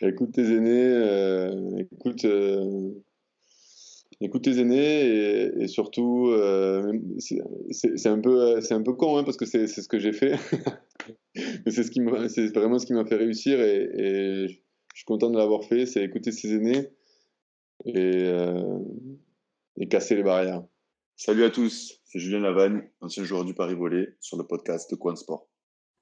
Écoute tes aînés, écoute, écoute tes aînés et, surtout, c'est un peu, c'est un peu con hein, parce que c'est ce que j'ai fait, mais c'est ce qui c'est vraiment ce qui m'a fait réussir et, je suis content de l'avoir fait, c'est écouter ses aînés et, et casser les barrières. Salut à tous, c'est Julien Lavagne, ancien joueur du Paris Volé, sur le podcast de Coin Sport.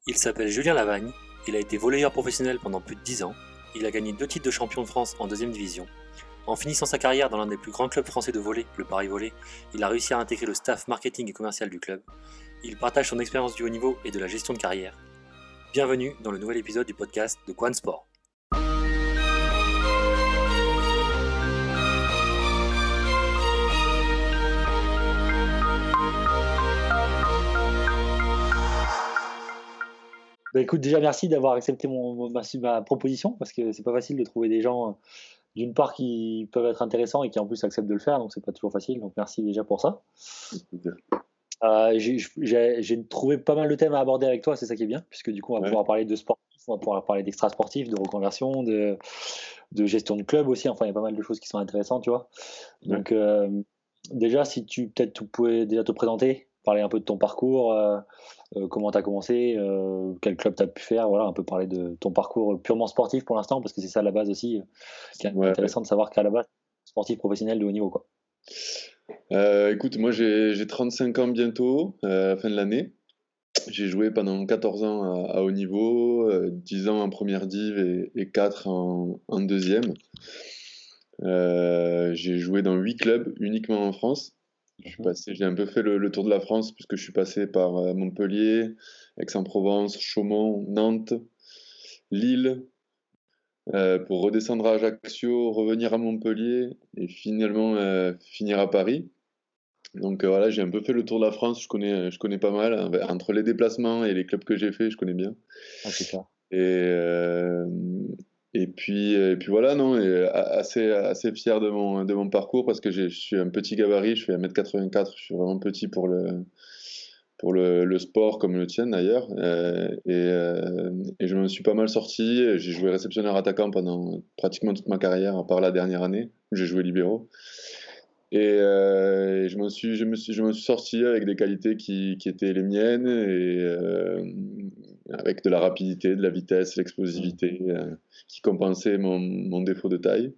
Il s'appelle Julien Lavagne, il a été volleyeur professionnel pendant plus de 10 ans, il a gagné deux titres de champion de France en deuxième division. En finissant sa carrière dans l'un des plus grands clubs français de volley, le Paris Volley, il a réussi à intégrer le staff marketing et commercial du club. Il partage son expérience du haut niveau et de la gestion de carrière. Bienvenue dans le nouvel épisode du podcast de Quan Sport. Bah, écoute, déjà merci d'avoir accepté mon, ma, proposition parce que c'est pas facile de trouver des gens euh, d'une part qui peuvent être intéressants et qui en plus acceptent de le faire, donc c'est pas toujours facile. Donc merci déjà pour ça. Euh, j'ai trouvé pas mal de thèmes à aborder avec toi, c'est ça qui est bien, puisque du coup on va pouvoir parler de sport, on va pouvoir parler d'extra sportif, de reconversion, de, de, gestion de club aussi. Enfin, il y a pas mal de choses qui sont intéressantes, tu vois. Donc euh, déjà, si tu peut-être tu pouvais déjà te présenter, parler un peu de ton parcours, euh, euh, comment tu as commencé, euh, quel club tu as pu faire, voilà, un peu parler de ton parcours purement sportif pour l'instant, parce que c'est ça la base aussi, qui est intéressant de savoir qu'à la base, sportif professionnel de haut niveau. Quoi. écoute, moi j'ai 35 ans bientôt, à la fin de l'année. J'ai joué pendant 14 ans à, haut niveau, 10 ans en première div et, 4 en, en deuxième. j'ai joué dans 8 clubs uniquement en France. J'ai un peu fait le, tour de la France puisque je suis passé par euh, Montpellier, Aix-en-Provence, Chaumont, Nantes, Lille, euh, pour redescendre à Ajaccio, revenir à Montpellier et finalement euh, finir à Paris. Donc voilà, j'ai un peu fait le tour de la France, je connais, je connais pas mal. Entre les déplacements et les clubs que j'ai fait, je connais bien. Ah, c'est ça. Et, et puis, et puis voilà, non, et assez, assez fier de mon, de mon parcours parce que je suis un petit gabarit, je fais 1m84, je suis vraiment petit pour le, pour le, sport comme le tien d'ailleurs. Euh, et, euh, et, je me suis pas mal sorti, j'ai joué réceptionneur attaquant pendant pratiquement toute ma carrière, à part la dernière année où j'ai joué libéraux. Et, euh, je, me suis, je, me suis, je me suis sorti avec des qualités qui, qui étaient les miennes et avec de la rapidité, de la vitesse, l'explosivité, euh, qui compensait mon, mon, défaut de taille.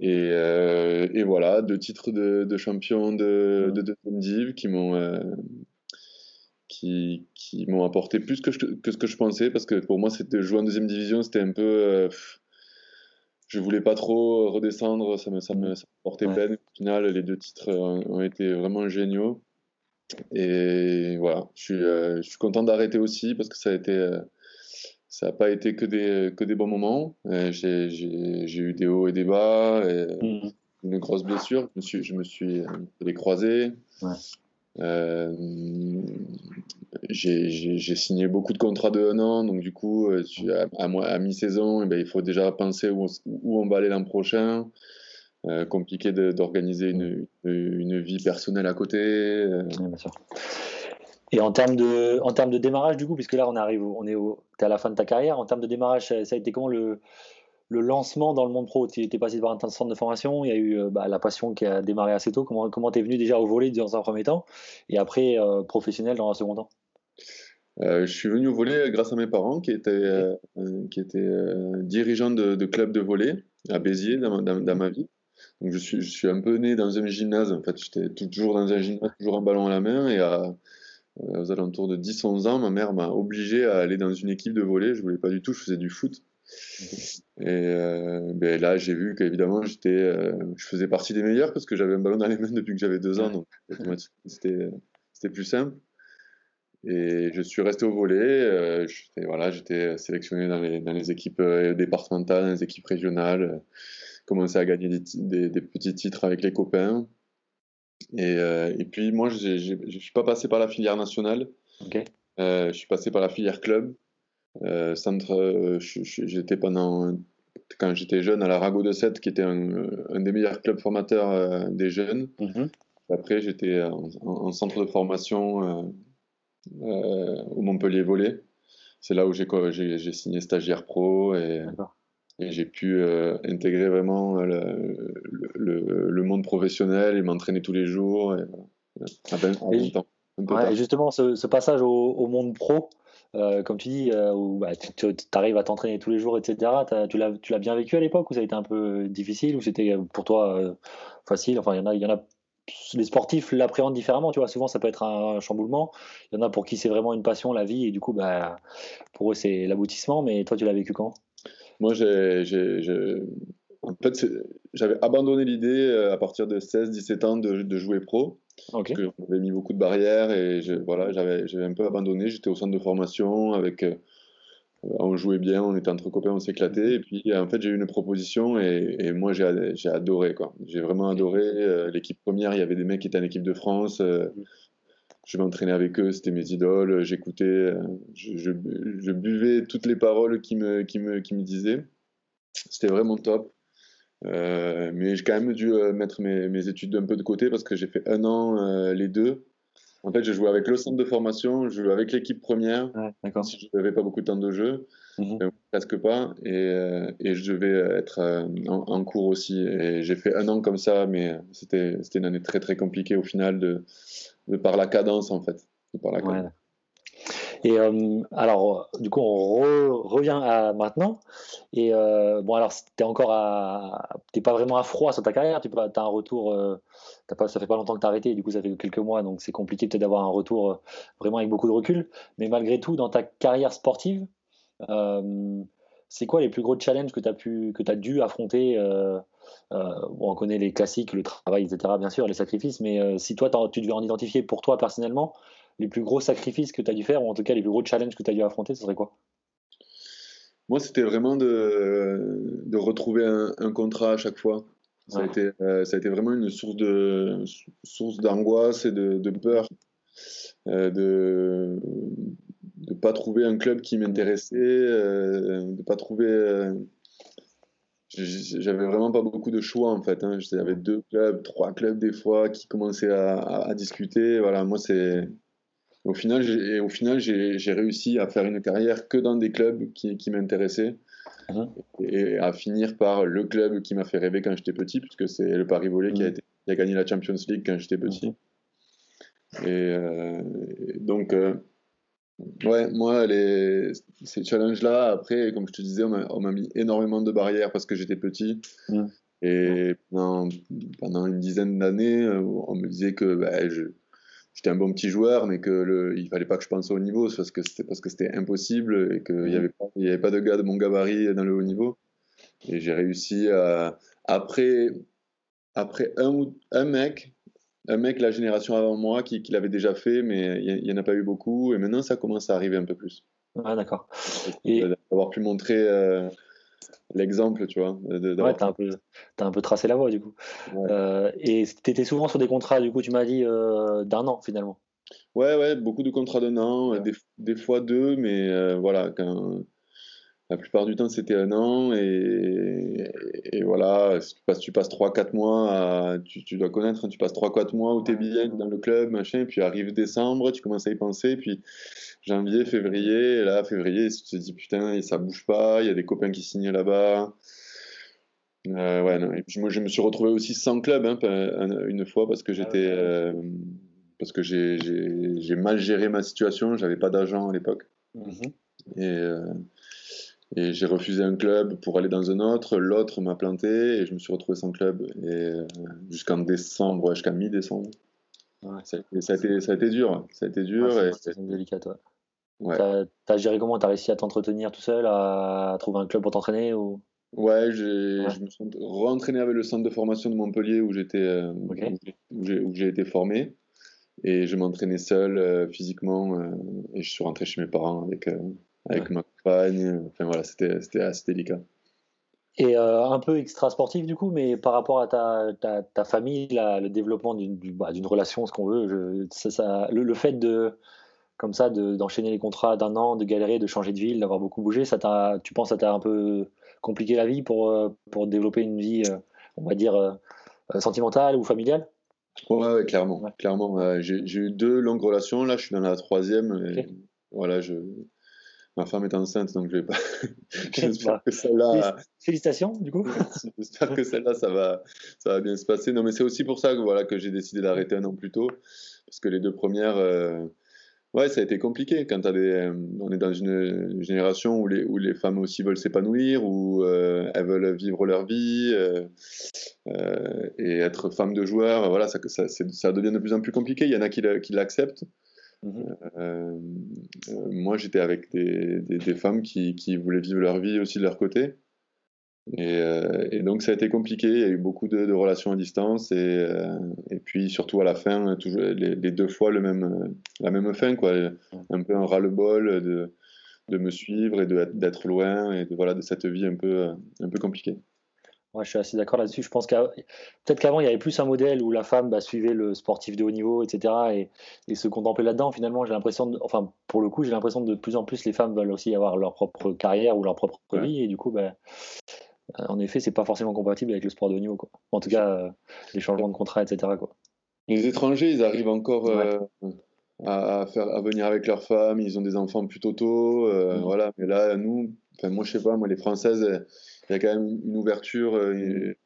Et, euh, et, voilà, deux titres de, de champion de, de deuxième div qui m'ont euh, qui, qui m'ont apporté plus que, que, ce que je pensais, parce que pour moi, c'était jouer en deuxième division, c'était un peu. Je voulais pas trop redescendre, ça me, ça me, ça portait peine. Au final, les deux titres ont été vraiment géniaux. Et voilà, je suis, euh, je suis content d'arrêter aussi parce que ça a été, euh, ça n'a pas été que des, que des bons moments. Euh, j'ai eu des hauts et des bas, et mmh. une grosse blessure. Je me suis, je me suis les croisés. J'ai signé beaucoup de contrats de un an, donc du coup, à, à, mi-saison, eh ben, il faut déjà penser où, où on va aller l'an prochain. Euh, compliqué d'organiser une, une, vie personnelle à côté. Euh. Et en termes de, en termes de démarrage, du coup, puisque là on arrive, on est au, es à la fin de ta carrière, en termes de démarrage, ça, a été comment le, le lancement dans le monde pro Tu étais passé par un centre de formation, il y a eu euh, bah, la passion qui a démarré assez tôt. Comment comment es venu déjà au volet dans un premier temps et après professionnel dans un second temps? Je suis venu au volet grâce à mes parents qui étaient, qui étaient dirigeants de, de clubs de volet à Béziers dans, dans ma vie. Donc je suis, je suis un peu né dans un gymnase. En fait, j'étais toujours dans un gymnase, toujours un ballon à la main. Et à, euh, aux alentours de 10-11 ans, ma mère m'a obligé à aller dans une équipe de volley. Je voulais pas du tout, je faisais du foot. Et euh, ben là, j'ai vu qu'évidemment, j'étais, euh, je faisais partie des meilleurs parce que j'avais un ballon dans les mains depuis que j'avais deux ans. Donc c'était, c'était plus simple. Et je suis resté au volet. voilà, j'étais sélectionné dans les, dans les équipes départementales, dans les équipes régionales commencé à gagner des, des, petits titres avec les copains. Et, euh, et puis moi, je ne suis pas passé par la filière nationale. Euh, je suis passé par la filière club. Euh, centre, j'étais pendant quand j'étais jeune à la Rago de 7, qui était un, un des meilleurs clubs formateurs des jeunes. Mhm. Après, j'étais en, centre de formation au Montpellier Volley. C'est là où j'ai signé stagiaire pro et, et j'ai pu euh, intégrer vraiment le, le, le, monde professionnel et m'entraîner tous les jours et, à 20, et, justement, ce, ce passage au, au, monde pro, euh, comme tu dis, euh, où bah, tu, arrives à t'entraîner tous les jours, etc. Tu l'as bien vécu à l'époque ou ça a été un peu difficile ou c'était pour toi facile? Enfin, il y en a, y en a les sportifs l'appréhendent différemment, tu vois. Souvent, ça peut être un, chamboulement. Il y en a pour qui c'est vraiment une passion, la vie, et du coup, bah, pour eux, c'est l'aboutissement. Mais toi, tu l'as vécu quand Moi, j'ai, en fait, j'avais abandonné l'idée euh, à partir de 16-17 ans de, de, jouer pro. Parce que j'avais mis beaucoup de barrières et je, voilà, j'avais, un peu abandonné. J'étais au centre de formation avec euh, on jouait bien, on était entre copains, on s'éclaitait. Et puis, en fait, j'ai eu une proposition et, moi, j'ai, adoré. J'ai vraiment adoré. Euh, l'équipe première, il y avait des mecs qui étaient en équipe de France. Euh, je m'entraînais avec eux, c'était mes idoles. J'écoutais, je, je, buvais toutes les paroles qu'ils me, qui me, qui me disaient. C'était vraiment top. Mais j'ai quand même dû mettre mes, mes, études un peu de côté parce que j'ai fait un an les deux. En fait, je jouais avec le centre de formation, je jouais avec l'équipe première, ouais, si je n'avais pas beaucoup de temps de jeu, mhm. euh, presque pas, et, euh, et, je devais être euh, en, cours aussi. Et j'ai fait un an comme ça, mais c'était une année très très compliquée au final de, de par la cadence en fait. De par la cadence. Et euh, alors, du coup, on revient à maintenant. Et euh, bon, alors, t'es encore à, t'es pas vraiment à froid sur ta carrière. Tu as un retour. Euh, pas, ça fait pas longtemps que t'as arrêté. Du coup, ça fait quelques mois, donc c'est compliqué peut-être d'avoir un retour vraiment avec beaucoup de recul. Mais malgré tout, dans ta carrière sportive, c'est quoi les plus gros challenges que tu as as dû affronter on connaît les classiques, le travail, etc. Bien sûr, les sacrifices. Mais si toi, tu devais en identifier pour toi personnellement, les plus gros sacrifices que tu as dû faire, ou en tout cas les plus gros challenges que tu as dû affronter, ce serait quoi? Moi, c'était vraiment de, de retrouver un, contrat à chaque fois. Ça, a été, euh, ça a été vraiment une source de source d'angoisse et de, peur euh, de ne pas trouver un club qui m'intéressait, euh, de pas trouver. J'avais vraiment pas beaucoup de choix en fait. Hein. J'avais deux clubs, trois clubs des fois qui commençaient à, à discuter. Voilà, moi c'est au final, j'ai, au final, j'ai, réussi à faire une carrière que dans des clubs qui, qui m'intéressaient mhm. et à finir par le club qui m'a fait rêver quand j'étais petit, puisque c'est le Paris Volley qui, a été, qui, a gagné la Champions League quand j'étais petit. Mhm. Euh, et, donc, euh, ouais, moi, les, ces challenges-là, après, comme je te disais, on m'a, mis énormément de barrières parce que j'étais petit. Et pendant, pendant, une dizaine d'années, on me disait que bah, je j'étais un bon petit joueur, mais que le, il fallait pas que je pense au niveau parce que c'était parce que c'était impossible et qu'il n'y avait pas il y avait pas de gars de mon gabarit dans le haut niveau. Et j'ai réussi à après après un un mec un mec la génération avant moi qui, qui l'avait déjà fait, mais il n'y en a pas eu beaucoup. Et maintenant, ça commence à arriver un peu plus. Ah, d'accord. Et... D'avoir pu montrer euh, l'exemple, tu vois. De, ouais, t'as un, peu, as un peu tracé la voie, du coup. Euh, et t'étais souvent sur des contrats, du coup, tu m'as dit, euh, d'un an, finalement. Ouais, ouais, beaucoup de contrats d'un an, des, des, fois deux, mais euh, voilà, quand, la plupart du temps, c'était un an, et, et, voilà, si tu passes, tu passes 3-4 mois, tu, tu, dois connaître, hein, tu passes 3-4 mois où t'es bien dans le club, machin, puis arrive décembre, tu commences à y penser, puis janvier, février, et là, février, tu te dis putain, ça bouge pas, il y a des copains qui signent là-bas. Euh, ouais, non. Et puis moi, je me suis retrouvé aussi sans club hein, une fois parce que j'étais. Euh, parce que j'ai mal géré ma situation, j'avais pas d'argent à l'époque. Mm-hmm. Et, euh, et j'ai refusé un club pour aller dans un autre, l'autre m'a planté et je me suis retrouvé sans club. Et jusqu'en décembre, jusqu'à mi-décembre. Ça, ça, a été, ça a été dur. Ça a été dur. c'est délicat, toi. Ouais. T'as géré comment? T'as réussi à t'entretenir tout seul, à trouver un club pour t'entraîner ou... Ouais, je me suis re-entraîné avec le centre de formation de Montpellier où j'étais, euh, où j'ai été formé, et je m'entraînais seul euh, physiquement, euh, et je suis rentré chez mes parents avec avec ma compagne. Enfin voilà, c'était assez délicat. Et un peu extra sportif du coup, mais par rapport à ta, ta, ta famille, le développement d'une bah, relation, ce qu'on veut, je, ça, ça, le, le, fait de comme ça, d'enchaîner les contrats d'un an, de galérer, de changer de ville, d'avoir beaucoup bougé, ça tu penses que ça t'a un peu compliqué la vie pour, euh, pour développer une vie, euh, on va dire, euh, sentimentale ou familiale? Ouais, clairement. clairement J'ai eu deux longues relations. Là, je suis dans la troisième. voilà, je, ma femme est enceinte, donc je vais pas. J'espère Bah, que celle-là. Félicitations, du coup. J'espère que celle-là, ça va, ça va bien se passer. Non, mais c'est aussi pour ça que, voilà, que j'ai décidé d'arrêter un an plus tôt. Parce que les deux premières, euh, ouais, ça a été compliqué. Quand des, euh, on est dans une génération où les, où les femmes aussi veulent s'épanouir, où euh, elles veulent vivre leur vie et être femme de joueur. Voilà, ça, ça, c'est- ça devient de plus en plus compliqué. Il y en a qui l'acceptent. Mhm. Euh, euh, moi, j'étais avec des, des, des femmes qui, qui voulaient vivre leur vie aussi de leur côté. Et, euh, et donc, ça a été compliqué. Il y a eu beaucoup de, de relations à distance. Et, et puis, surtout à la fin, toujours, les, les deux fois le même, la même fin. Quoi. Un peu un ras-le-bol de, de me suivre et d'être loin et de, voilà, de cette vie un peu, un peu compliquée. Ouais, je suis assez d'accord là-dessus. Je pense qu'à peut-être qu'avant, il y avait plus un modèle où la femme bah, suivait le sportif de haut niveau, etc. et, et se contemplait là-dedans. Finalement, j'ai l'impression, de- enfin, pour le coup, j'ai l'impression que de plus en plus, les femmes veulent aussi avoir leur propre carrière ou leur propre Ouais. vie. Et du coup, bah, euh, en effet, c'est pas forcément compatible avec le sport de haut niveau. Quoi. En tout cas, euh, les changements de contrat, etc. Quoi. Les étrangers, ils arrivent encore euh, à, à faire, à venir avec leurs femmes, ils ont des enfants plutôt tôt, euh, Mhm. voilà. Mais là, nous, enfin, moi, je sais pas, moi, les Françaises, il y a quand même une ouverture euh,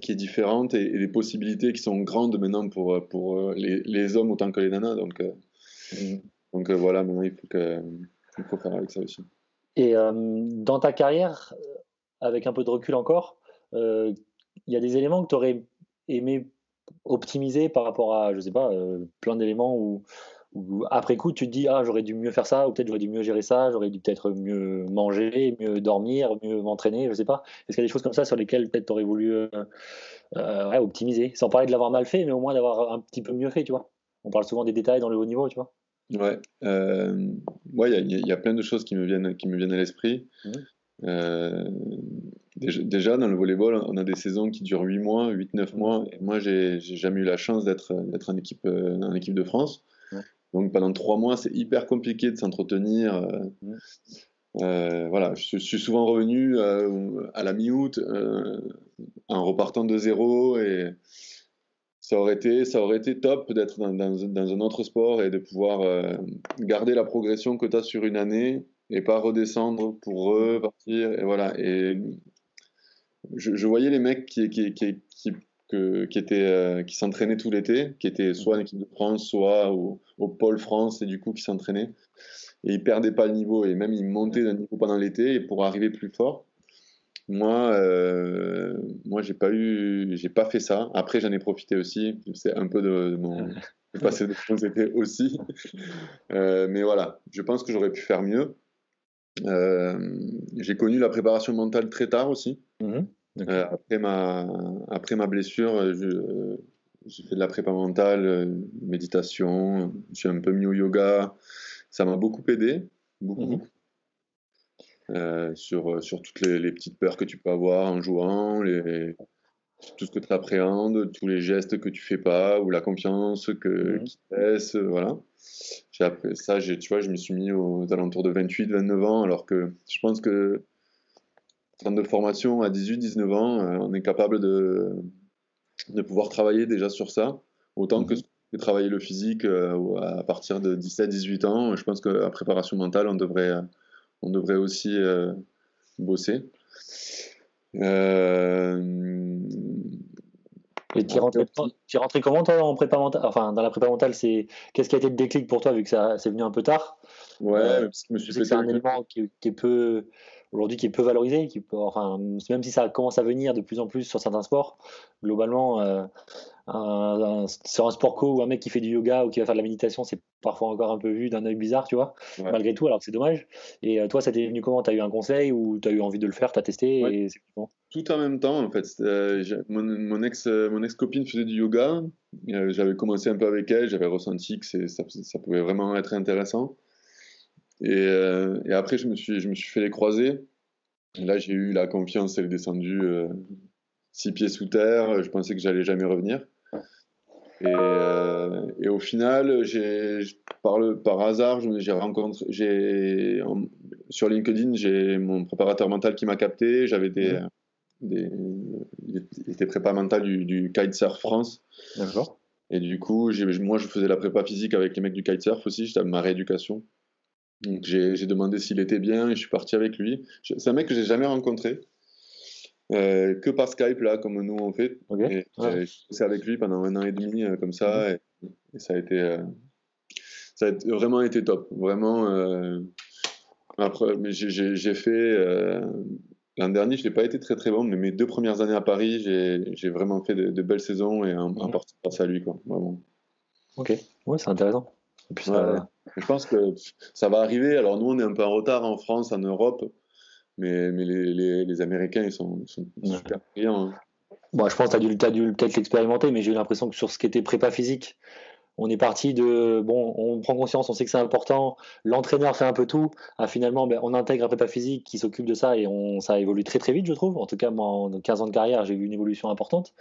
qui est différente et, et des possibilités qui sont grandes maintenant pour, pour euh, les, les hommes autant que les nanas. Donc, euh, donc euh, voilà, maintenant, il faut, que, il faut faire avec ça aussi. Et dans ta carrière, avec un peu de recul encore, il y a des éléments que tu aurais aimé optimiser par rapport à, je sais pas, plein d'éléments où, où après coup tu te dis ah j'aurais dû mieux faire ça ou peut-être j'aurais dû mieux gérer ça, j'aurais dû peut-être mieux manger, mieux dormir, mieux m'entraîner, je sais pas. Est-ce qu'il y a des choses comme ça sur lesquelles peut-être tu aurais voulu euh, euh, ouais, optimiser, sans parler de l'avoir mal fait, mais au moins d'avoir un petit peu mieux fait, tu vois. On parle souvent des détails dans le haut niveau, tu vois. Ouais, euh, ouais, il y a- y, y plein de choses qui me viennent, qui me viennent à l'esprit. Euh, déjà, déjà, dans le volleyball, on a des saisons qui durent 8 mois, 8-9 Mhm. mois. Et moi, j'ai jamais eu la chance d'être en équipe, en équipe de France. Ouais. Donc pendant 3 mois, c'est hyper compliqué de s'entretenir. euh, euh, voilà, je, suis- je suis souvent revenu euh, à la mi-août euh, en repartant de zéro et ça aurait été, ça aurait été top d'être dans, dans- dans un autre sport et de pouvoir garder la progression que tu as sur une année et pas redescendre pour repartir. Et voilà. Et je, je voyais les mecs qui, qui, qui, qui, que- qui étaient, euh, qui s'entraînaient tout l'été, qui étaient soit en équipe de France, soit au, au pôle France et du coup qui s'entraînaient. Et ils perdaient pas le niveau et même ils montaient d'un niveau pendant l'été et pour arriver plus fort. Moi, euh, moi, j'ai pas eu, j'ai pas fait ça. Après, j'en ai profité aussi. C'est un peu de, de mon de passer de bons étés aussi. Euh, mais voilà, je pense que j'aurais pu faire mieux. Euh, j'ai connu la préparation mentale très tard aussi. Mhm. Ok. Euh, après ma, après ma blessure, euh, j'ai fait de la prépa mentale, euh, méditation. Suis un peu mis au yoga. Ça m'a beaucoup aidé, beaucoup, beaucoup. Euh, sur, sur toutes les, les petites peurs que tu peux avoir en jouant, les, tout ce que tu appréhendes, tous les gestes que tu fais pas, ou la confiance que, Mhm. qui te laisse, voilà. J'ai appris ça, j'ai, tu vois, je me suis mis aux alentours de 28, 29 ans, alors que je pense que en de formation à 18, 19 ans, euh, on est capable de, de pouvoir travailler déjà sur ça, autant que, que travailler le physique euh, à partir de 17, 18 ans. Je pense qu'à préparation mentale, on devrait, on devrait aussi euh, bosser. Et tu rentré, rentré comment toi en prépa mentale Enfin, dans la prépa mentale, c'est qu'est-ce qui a été le déclic pour toi vu que ça c'est venu un peu tard? Ouais, parce que je me suis que c'est un élément qui est peu aujourd'hui qui est peu valorisé, qui peut, enfin même si ça commence à venir de plus en plus sur certains sports, globalement euh, un- un- sur un sport co ou un mec qui fait du yoga ou qui va faire de la méditation, c'est parfois encore un peu vu d'un œil bizarre, tu vois, Ouais. malgré tout, alors que c'est dommage. Et euh, toi, ça t'est venu comment? T'as eu un conseil ou t'as eu envie de le faire, t'as testé Ouais. et c'est bon? tout en même temps en fait. Euh, mon, mon ex mon ex copine faisait du yoga. Euh, j'avais commencé un peu avec elle. J'avais ressenti que ça pouvait vraiment être intéressant. Et, euh, et après je me suis je me suis fait les croisés. Et là j'ai eu la confiance. Elle est descendue euh, six pieds sous terre. Je pensais que j'allais jamais revenir. Et, euh, et au final, par le par hasard, j'ai rencontré, en- sur LinkedIn, j'ai mon préparateur mental qui m'a capté. J'avais des, Mhm. des, il était- prépa mental du, du kitesurf France. D'accord. Et du coup, moi, je faisais la prépa physique avec les mecs du kitesurf aussi. J'étais à ma rééducation. Donc j'ai demandé s'il était bien et je suis parti avec lui. C'est un mec que j'ai jamais rencontré, euh, que par Skype là, comme nous on fait. Ok. Et Ouais. bossé avec lui pendant un an et demi euh, comme ça et, et ça a été euh, ça a vraiment été top. Vraiment. euh, après, mais j'ai- fait euh, l'an dernier, je n'ai pas été très très bon, mais mes deux premières années à Paris, j'ai vraiment fait de, de belles saisons et en, en Mhm. partie grâce à lui quoi. Vraiment. Ok, ouais, c'est intéressant. Et puis ça- Ouais, ouais. Je pense que ça va arriver. Alors nous, on est un peu en retard en France, en Europe, mais, mais les, les, les Américains, ils sont, ils sont Ouais. super brillants. hein. Bon, je pense que tu as dû, dû peut-être l'expérimenter, mais j'ai eu l'impression que sur ce qui était prépa physique, on est parti de bon, on prend conscience, on sait que c'est important, l'entraîneur fait un peu tout, ah, finalement, ben, on intègre un prépa physique qui s'occupe de ça et on, ça évolue très très vite, je trouve. En tout cas, moi, en 15 ans de carrière, j'ai vu une évolution importante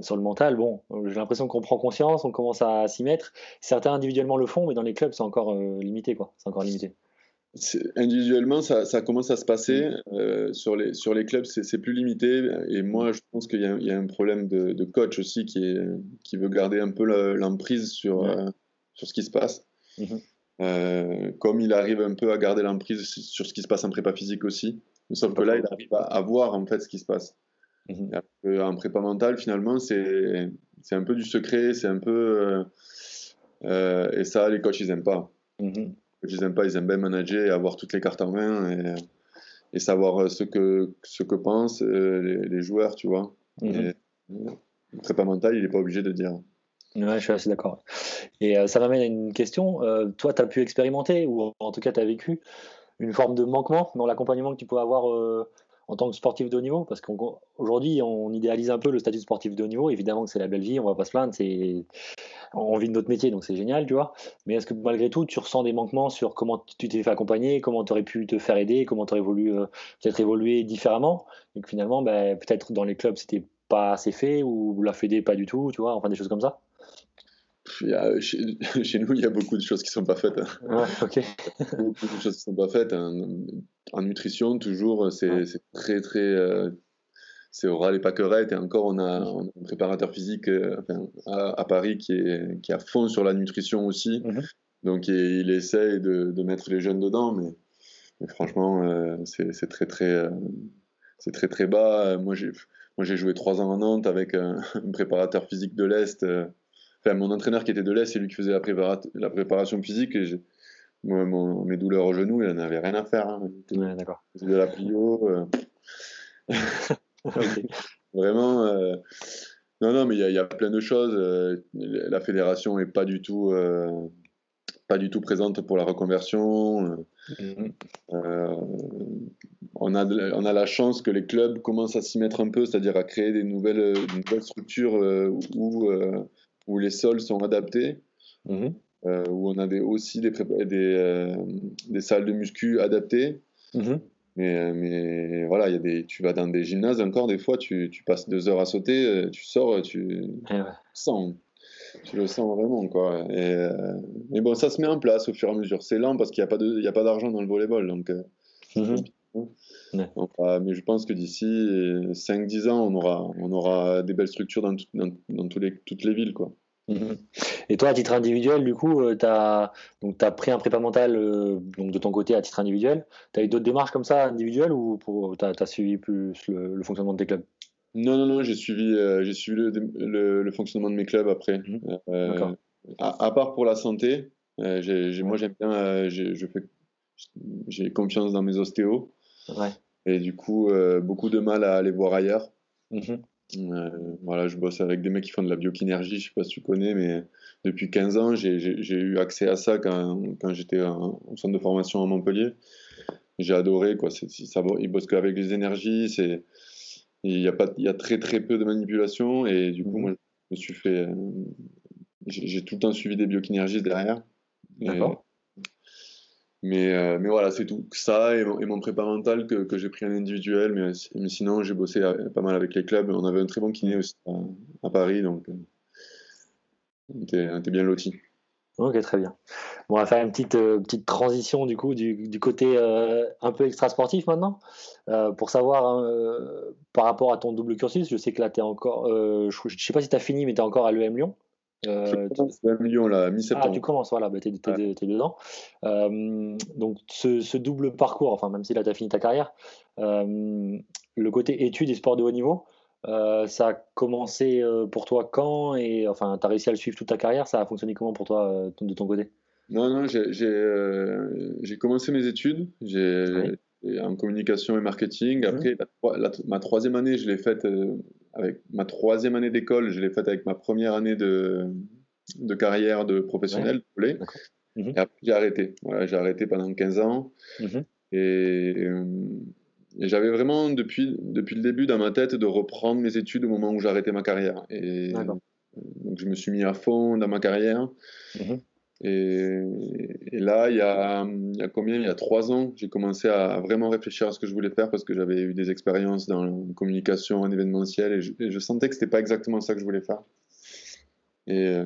sur le mental. Bon, j'ai l'impression qu'on prend conscience, on commence à s'y mettre. Certains individuellement le font, mais dans les clubs, c'est encore euh, limité, quoi. C'est encore limité. Individuellement, ça, ça commence à se passer. Euh, sur, les, sur les clubs, c'est plus limité. Et moi, je pense qu'il y, a- il y a un problème de, de coach aussi qui, est, qui veut garder un peu l'emprise sur, Ouais. euh, sur ce qui se passe. Mhm. Euh, comme il arrive un peu à garder l'emprise sur ce qui se passe en prépa physique aussi. Sauf que là, il arrive à, à voir en fait ce qui se passe. Mhm. Que En prépa mentale, finalement, c'est un peu du secret, c'est un peu. et ça, les coachs, ils aiment pas. Mhm. Coachs, ils aiment pas, ils aiment bien manager et avoir toutes les cartes en main et, et savoir euh, ce que, ce que pensent euh, les, les joueurs, tu vois. Mhm. Et, euh, le prépa mental, il n'est pas obligé de dire. Ouais, je suis assez d'accord. Et euh, ça m'amène à une question. Euh, toi, tu as pu expérimenter, ou en tout cas, tu as vécu une forme de manquement dans l'accompagnement que tu pouvais avoir euh, en tant que sportif de haut niveau Parce qu'aujourd'hui, on idéalise un peu le statut sportif de haut niveau. Évidemment que c'est la belle vie, on va pas se plaindre. On vit de notre métier, donc c'est génial, tu vois. Mais est-ce que malgré tout, tu ressens des manquements sur comment tu t'es fait accompagner, comment tu aurais pu te faire aider, comment tu aurais voulu euh, peut-être évoluer différemment? Et que finalement, ben, peut-être dans les clubs, c'était pas assez fait, ou la Fédé, pas du tout, tu vois, enfin des choses comme ça a- chez, chez nous, il y a beaucoup de choses qui sont pas faites. hein. Ouais, beaucoup de choses qui sont pas faites. En, en nutrition, toujours, c'est Ouais. très, très. euh, c'est oral et pas querette. Et encore, on a, on a un préparateur physique euh, enfin, à, à Paris qui est, qui est à fond sur la nutrition aussi. Mhm. Donc, il, il essaye de, de mettre les jeunes dedans. Mais, mais franchement, euh, c'est très, très, euh, c'est très, très bas. Moi, j'ai moi, j'ai joué trois ans à Nantes avec un, un préparateur physique de l'Est. Enfin, mon entraîneur qui était de l'Est, c'est lui qui faisait la, prépara- la préparation physique. Et moi, mon- mes douleurs au genou, il n'en avait rien à faire. hein. Ouais, d'accord. De la plio. euh, vraiment. euh, Non, non, mais il y, a- il y a plein de choses. euh, La fédération n'est pas du tout. euh, Pas du tout présente pour la reconversion. Euh, on, a on a la chance que les clubs commencent à s'y mettre un peu, c'est-à-dire à créer des nouvelles, des nouvelles structures euh, où, euh, où les sols sont adaptés, Mhm. euh, où on a des, aussi des, euh, des salles de muscu adaptées. Mhm. Mais, euh, mais voilà, il y a des, tu vas dans des gymnases encore, des fois, tu, tu passes deux heures à sauter, tu sors, tu Eh ouais. sens. Tu le sens vraiment, quoi. Et, euh, mais bon, ça se met en place au fur et à mesure. C'est lent parce qu'il n'y a pas d'argent dans le volleyball. Donc, Mhm. Ouais. va- mais je pense que d'ici 5-10 ans, on aura, on aura des belles structures dans, tout- dans, dans tous les, toutes les villes. Quoi. Et toi, à titre individuel, du coup, tu as, as pris un prépa mental euh, donc de ton côté à titre individuel. Tu as eu d'autres démarches comme ça individuelles ou tu as, suivi plus le, le fonctionnement de tes clubs? Non, non, non, j'ai suivi, euh, j'ai suivi le, le- le fonctionnement de mes clubs après. Mhm. Euh, à, à part pour la santé, j'ai- moi j'aime bien, j'ai confiance dans mes ostéos. Ouais. Et du coup, beaucoup de mal à aller voir ailleurs. Mhm. Euh, voilà, je bosse avec des mecs qui font de la biokinergie, je sais pas si tu connais, mais depuis 15 ans, j'ai eu accès à ça quand, quand j'étais au centre de formation à Montpellier. J'ai adoré, quoi. Ça, ils bossent qu'avec les énergies, c'est, il y a pas, il y a très très peu de manipulation, et du coup, Mhm. moi, je me suis fait, euh, j'ai tout le temps suivi des biokinergistes derrière. D'accord. Mais, euh, mais voilà, c'est tout. Ça et mon, et que, que j'ai pris en individuel. Mais, mais sinon, j'ai bossé euh, pas mal avec les clubs. On avait un très bon kiné aussi à, Paris. Donc, euh, on était, bien lotis. Ok, très bien. Bon, on va faire une petite, petite transition du coup du, du côté un peu extra-sportif maintenant. Pour savoir, hein, par rapport à ton double cursus, je sais que là, tu es encore, je, je sais pas si tu as fini, mais tu es encore à l'EM Lyon. Je commence le million là, mi-septembre. Ah, tu commences, voilà, bah, tu es, dedans. donc, ce, double parcours, enfin, même si là, tu as fini ta carrière, le côté études et sport de haut niveau, ça a commencé pour toi quand Et enfin, tu as réussi à le suivre toute ta carrière Ça a fonctionné comment pour toi de ton côté? Non, non, j'ai commencé mes études. J'ai en communication et marketing. Après, ma troisième année, je l'ai faite euh, avec ma troisième année d'école, je l'ai faite avec ma première année de, de carrière de professionnel. Mhm. Et après, j'ai arrêté. Voilà, j'ai arrêté pendant 15 ans. Mhm. Euh, et, j'avais vraiment, depuis, depuis le début, dans ma tête, de reprendre mes études au moment où j'arrêtais ma carrière. Et donc, je me suis mis à fond dans ma carrière. Mhm. Et, là, il y, a, il y, a, combien? Il y a trois ans, j'ai commencé à vraiment réfléchir à ce que je voulais faire parce que j'avais eu des expériences dans la communication, en événementiel, et je, je sentais que c'était pas exactement ça que je voulais faire. Et,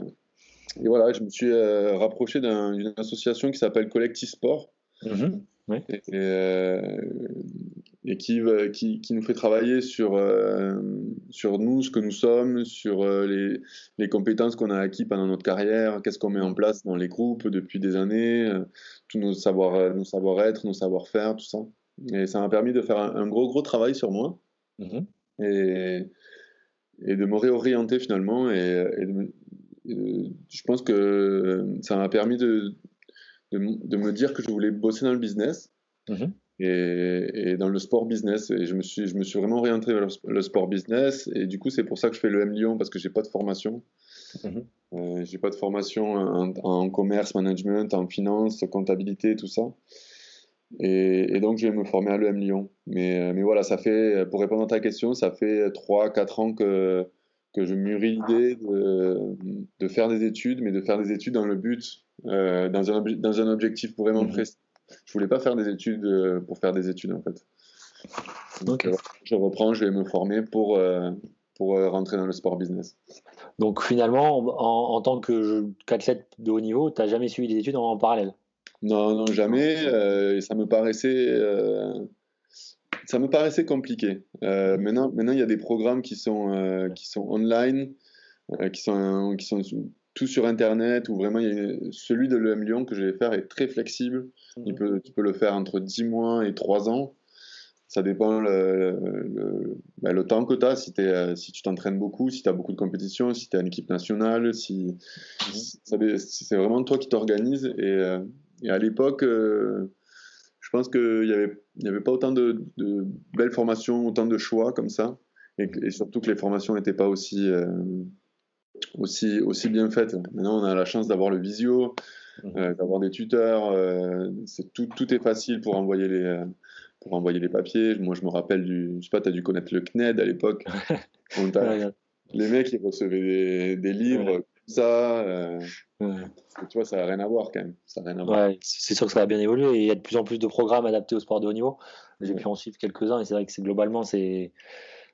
et voilà, je me suis euh, rapproché d'une association qui s'appelle Collectif Sport. Mm-hmm. Et, euh, et qui, qui, qui, nous fait travailler sur, euh, sur nous, ce que nous sommes, sur euh, les, les, compétences qu'on a acquis pendant notre carrière, qu'est-ce qu'on met en place dans les groupes depuis des années, tous nos savoir-être, nos, savoir nos savoir-faire, tout ça. Et ça m'a permis de faire un, gros, gros travail sur moi mm-hmm. et, et de me réorienter finalement. Et, je pense que ça m'a permis de, de, me dire que je voulais bosser dans le business mhm. Et, dans le sport business. Et je me suis, je me suis vraiment orienté vers le, sport business. Et du coup, c'est pour ça que je fais le M Lyon parce que j'ai pas de formation. Mhm. Euh, j'ai pas de formation en, commerce, management, en finance, comptabilité, tout ça. Et, donc, je vais me former à l'EM Lyon. Mais, mais voilà, ça fait, pour répondre à ta question, ça fait 3-4 ans que, que je mûris l'idée de, de, faire des études, mais de faire des études dans le but euh, dans, un dans un objectif vraiment mhm. précis. Je voulais pas faire des études euh, pour faire des études en fait. Donc, euh, je reprends, je vais me former pour, pour rentrer dans le sport business. Donc finalement, en, en tant qu'athlète de haut niveau, tu n'as jamais suivi des études en, parallèle? Non, non, jamais. ça me paraissait ça me paraissait compliqué. maintenant, maintenant, il y a des programmes qui sont, qui sont online, qui, sont, qui sont tout sur Internet, ou vraiment, celui de l'EM Lyon que je vais faire est très flexible. Il mhm. peut, tu peux le faire entre 10 mois et 3 ans. Ça dépend le, le, ben, temps que tu as, si, es, si tu t'entraînes beaucoup, si tu as beaucoup de compétitions, si tu es en équipe nationale, si, mhm. c'est vraiment toi qui t'organises. Et, euh, et, à l'époque, euh, je pense qu'il n'y avait, y avait pas autant de, belles formations, autant de choix comme ça. Et, surtout que les formations n'étaient pas aussi, euh, aussi, aussi bien faite. Maintenant, on a la chance d'avoir le visio, mhm. euh, d'avoir des tuteurs. Euh, c'est tout, tout est facile pour envoyer les, euh, pour envoyer les papiers. Moi, je me rappelle du. Je sais pas, tu as dû connaître le CNED à l'époque. les mecs, ils recevaient des, des livres comme ça. Tu vois, ça n'a rien à voir quand même. Ça rien à voir. c'est sûr que ça a bien évolué et il y a de plus en plus de programmes adaptés au sport de haut niveau. J'ai pu en suivre quelques-uns et c'est vrai que c'est globalement, c'est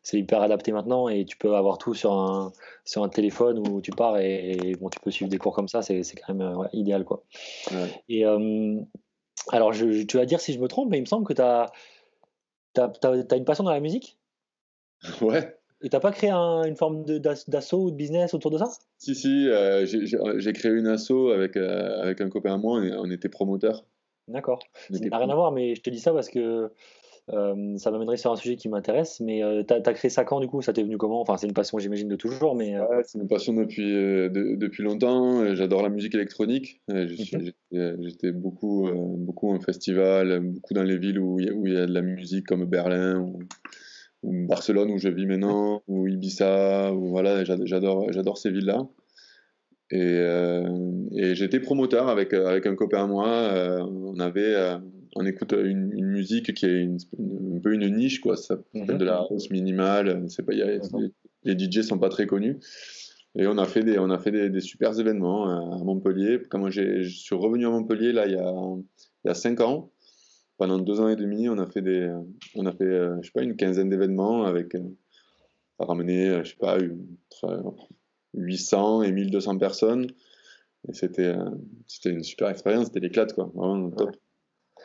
c'est hyper adapté maintenant et tu peux avoir tout sur un, sur un téléphone où tu pars et, bon, tu peux suivre des cours comme ça, c'est quand même euh, idéal. Quoi. Et euh, alors, je, tu vas dire si je me trompe, mais il me semble que tu as, as, une passion dans la musique? Ouais. Et t'as pas créé une forme d'assaut ou de business autour de ça? Si, si, euh, j'ai créé une asso avec, avec un copain à moi, on, on était promoteur. D'accord. Ça n'a rien à voir, mais je te dis ça parce que euh, ça m'amènerait sur un sujet qui m'intéresse, mais euh, tu as, créé ça quand du coup Ça t'est venu comment? Enfin, c'est une passion, j'imagine, de toujours, mais. Euh, ouais, c'est une passion depuis, depuis longtemps. J'adore la musique électronique. J'étais beaucoup, beaucoup en festival, beaucoup dans les villes où il y, a de la musique comme Berlin ou, Barcelone où je vis maintenant, ou Ibiza, ou voilà, j'adore, j'adore ces villes-là. Et, et j'étais promoteur avec, avec un copain à moi. on avait on écoute une, musique qui est un peu une niche, quoi. Ça s'appelle de la house minimale. C'est pas, les, DJ sont pas très connus. Et on a fait des, on a fait des, super événements à Montpellier. Quand je suis revenu à Montpellier, là, il y a, il y a cinq ans, pendant deux ans et demi, on a fait des, on a fait, euh, je sais pas, une quinzaine d'événements avec, euh, à ramener, euh, je sais pas, 800 et 1200 personnes. Et c'était, c'était une super expérience, c'était l'éclate, quoi. Vraiment top.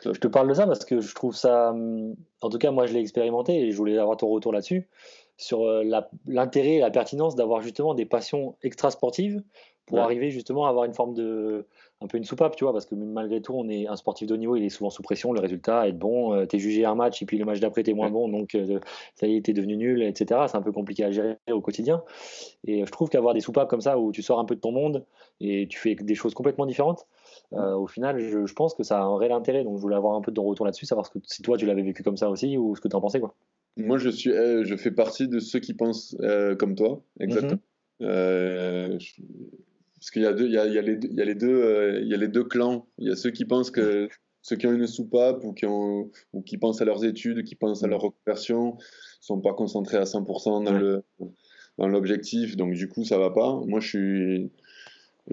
Je te parle de ça parce que je trouve ça, hum, en tout cas moi je l'ai expérimenté et je voulais avoir ton retour là-dessus, sur euh, l'intérêt et la pertinence d'avoir justement des passions extra-sportives pour arriver justement à avoir une forme de un peu une soupape, tu vois, parce que malgré tout, on est un sportif de haut niveau, il est souvent sous pression, le résultat est bon, euh, tu es jugé un match et puis le match d'après tu es moins bon, donc euh, ça y est, tu es devenu nul, etc. C'est un peu compliqué à gérer au quotidien. Et je trouve qu'avoir des soupapes comme ça où tu sors un peu de ton monde et tu fais des choses complètement différentes, euh, au final, je, pense que ça a un réel intérêt. Donc je voulais avoir un peu de retour là-dessus, savoir que, si toi tu l'avais vécu comme ça aussi ou ce que tu en pensais. Quoi. Moi, je, suis, je fais partie de ceux qui pensent comme toi, exactement. Mhm. Parce qu'il y, a deux, il y, a, il y, a les, il y a les deux, euh, il y a les deux clans. Il y a ceux qui pensent que ceux qui ont une soupape ou qui, ont, ou qui pensent à leurs études, qui pensent à leur reconversion, sont pas concentrés à 100% dans le dans l'objectif. Donc du coup, ça va pas. Moi, je suis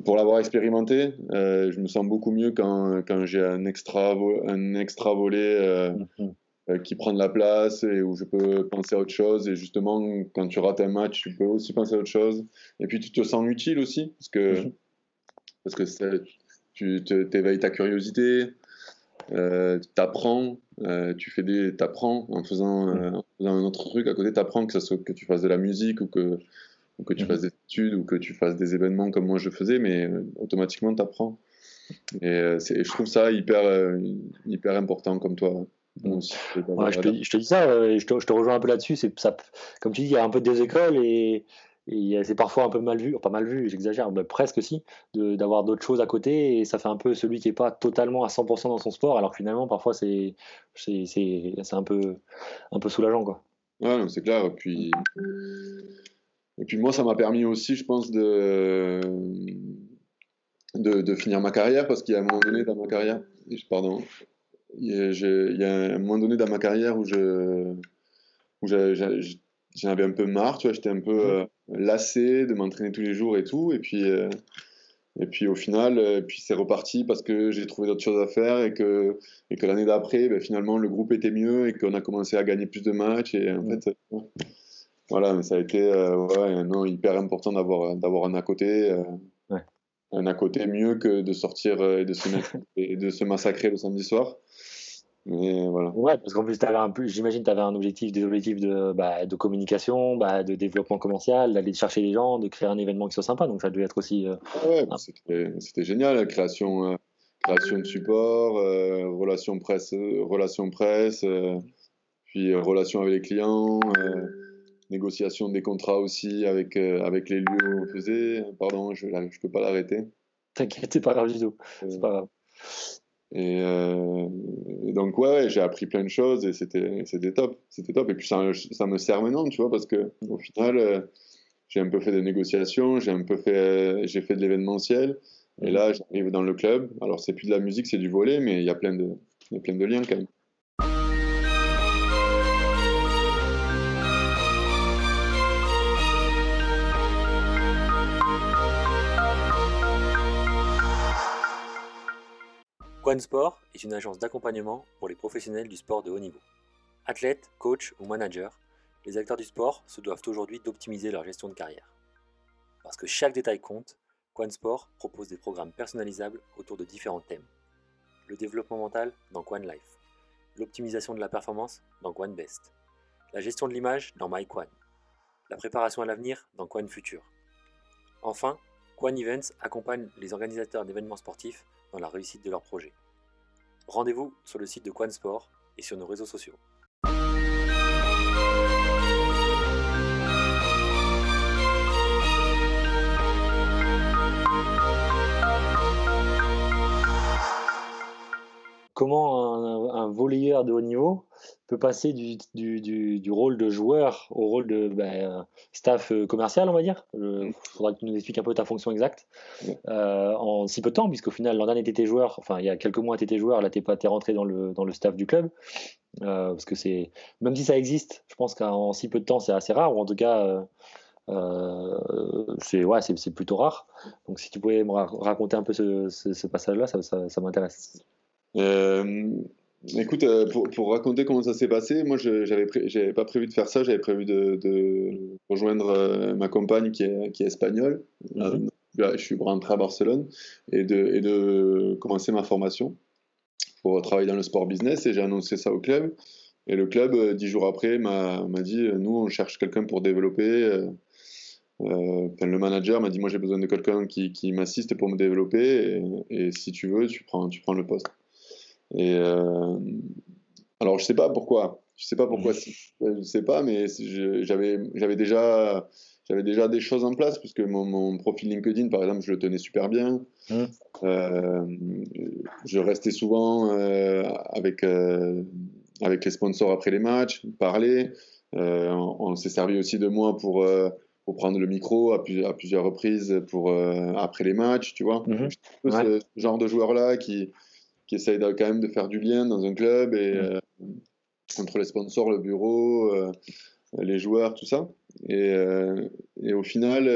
pour l'avoir expérimenté, euh, je me sens beaucoup mieux quand, quand j'ai un extra, un extra volet euh, mhm. Euh, qui prend de la place et où je peux penser à autre chose. Et justement, quand tu rates un match, tu peux aussi penser à autre chose. Et puis tu te sens utile aussi, parce que, mhm. parce que tu t'éveilles ta curiosité, tu apprends, tu fais des, apprends en faisant, mhm. en faisant un autre truc à côté, tu apprends que, ça soit, que tu fasses de la musique ou que, ou que tu mhm. fasses des études ou que tu fasses des événements comme moi je faisais, mais automatiquement tu apprends. Et, je trouve ça hyper, hyper important comme toi je, te, dis ça, euh, je, te, je, te, rejoins un peu là-dessus. C'est ça, comme tu dis, il y a un peu des écoles et, c'est parfois un peu mal vu, pas mal vu, j'exagère, mais presque si, d'avoir d'autres choses à côté et ça fait un peu celui qui est pas totalement à 100% dans son sport, alors que finalement parfois c'est un peu un peu soulageant quoi. Ouais, c'est clair. Puis et puis moi ça m'a permis aussi, je pense de de, de finir ma carrière parce qu'il y a un moment donné dans ma carrière, pardon, il y a un moment donné dans ma carrière où je où j'en avais un peu marre, tu vois, j'étais un peu mhm. euh, lassé de m'entraîner tous les jours et tout, et puis euh, et puis au final, euh, puis c'est reparti parce que j'ai trouvé d'autres choses à faire et que et que l'année d'après, ben, finalement le groupe était mieux et qu'on a commencé à gagner plus de matchs et en mhm. fait voilà, mais ça a été ouais, non, hyper important d'avoir d'avoir un à côté. un à côté mieux que de sortir et de se, et de se massacrer le samedi soir. Mais voilà. Ouais, parce qu'en plus, j'imagine que tu avais un objectif, des objectifs de, bah, de communication, bah, de développement commercial, d'aller chercher les gens, de créer un événement qui soit sympa. Donc ça devait être aussi. Euh, ouais, c'était génial, la création, euh, création de support, euh, relations presse, relations presse puis relations avec les clients, négociation des contrats aussi avec, avec les lieux où on faisait. Pardon, je ne peux pas l'arrêter. T'inquiète, c'est pas grave du tout. C'est pas grave. Euh, et, donc, ouais, j'ai appris plein de choses et c'était, top. C'était top. Et puis, ça, ça, me sert maintenant, tu vois, parce que au final, euh, j'ai un peu fait des négociations, j'ai un peu fait, j'ai fait de l'événementiel. Et là, j'arrive dans le club. Alors, c'est plus de la musique, c'est du volet, mais il y a plein de, il y a plein de liens quand même. Quan Sport est une agence d'accompagnement pour les professionnels du sport de haut niveau. Athlètes, coachs ou managers, les acteurs du sport se doivent aujourd'hui d'optimiser leur gestion de carrière. Parce que chaque détail compte, Quan Sport propose des programmes personnalisables autour de différents thèmes. Le développement mental dans Quan Life, l'optimisation de la performance dans Quan Best, la gestion de l'image dans MyQuan, la préparation à l'avenir dans Quan Future. Enfin, Quan Events accompagne les organisateurs d'événements sportifs dans la réussite de leur projet. Rendez-vous sur le site de Quan Sport et sur nos réseaux sociaux. Comment un, volleyeur de haut niveau peut passer du, du, rôle de joueur au rôle de ben, staff euh, commercial, on va dire. Il faudra que tu nous expliques un peu ta fonction exacte euh, en si peu de temps, puisqu'au final, l'an dernier, tu étais joueur, enfin, il y a quelques mois, tu étais joueur, là, tu es, rentré dans le, dans le staff du club. Euh, parce que c'est, même si ça existe, je pense qu'en si peu de temps, c'est assez rare, ou en tout cas, c'est ouais, c'est plutôt rare. Donc, si tu pouvais me raconter un peu ce, passage-là, ça, ça m'intéresse. Écoute, euh, pour, pour, raconter comment ça s'est passé, moi, je j'avais pas prévu de faire ça. J'avais prévu de, de, rejoindre euh, ma compagne qui est, qui est espagnole. Mhm. Euh, je suis rentré à Barcelone et de, et de commencer ma formation pour travailler dans le sport business. Et j'ai annoncé ça au club. Et le club, dix jours après, m'a dit Nous, on cherche quelqu'un pour développer. Euh, le manager m'a dit moi j'ai besoin de quelqu'un qui, qui m'assiste pour me développer et, et si tu veux tu prends tu prends le poste. Et euh, alors je sais pas pourquoi, je sais pas pourquoi, je sais pas, mais j'avais j'avais déjà j'avais déjà des choses en place puisque mon, mon profil LinkedIn par exemple je le tenais super bien. Mhm. Euh, je restais souvent euh, avec avec les sponsors après les matchs, parler. On on s'est servi aussi de moi pour pour prendre le micro à, plus- à plusieurs reprises pour après les matchs, tu vois. Je suis un peu ce genre de joueur là qui qui essaye de- quand même de faire du lien dans un club et Mhm. euh, entre les sponsors, le bureau, euh, les joueurs, tout ça. Et, euh, et au final,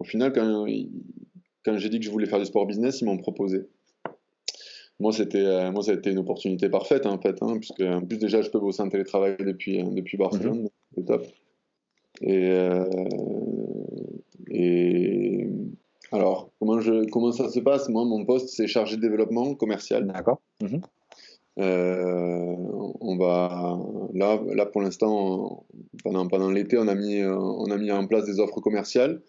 au final, quand, quand j'ai dit que je voulais faire du sport business, ils m'ont proposé. Moi, c'était, moi, ça a été une opportunité parfaite, hein, en fait, hein, puisque en plus déjà, je peux bosser en télétravail depuis, depuis Barcelone, donc c'est top. Et, et alors, comment, je, comment ça se passe? Moi, mon poste, c'est chargé de développement commercial. D'accord. Mhm. Euh, on va là, là pour l'instant, pendant, pendant l'été, on a mis, euh, on a mis en place des offres commerciales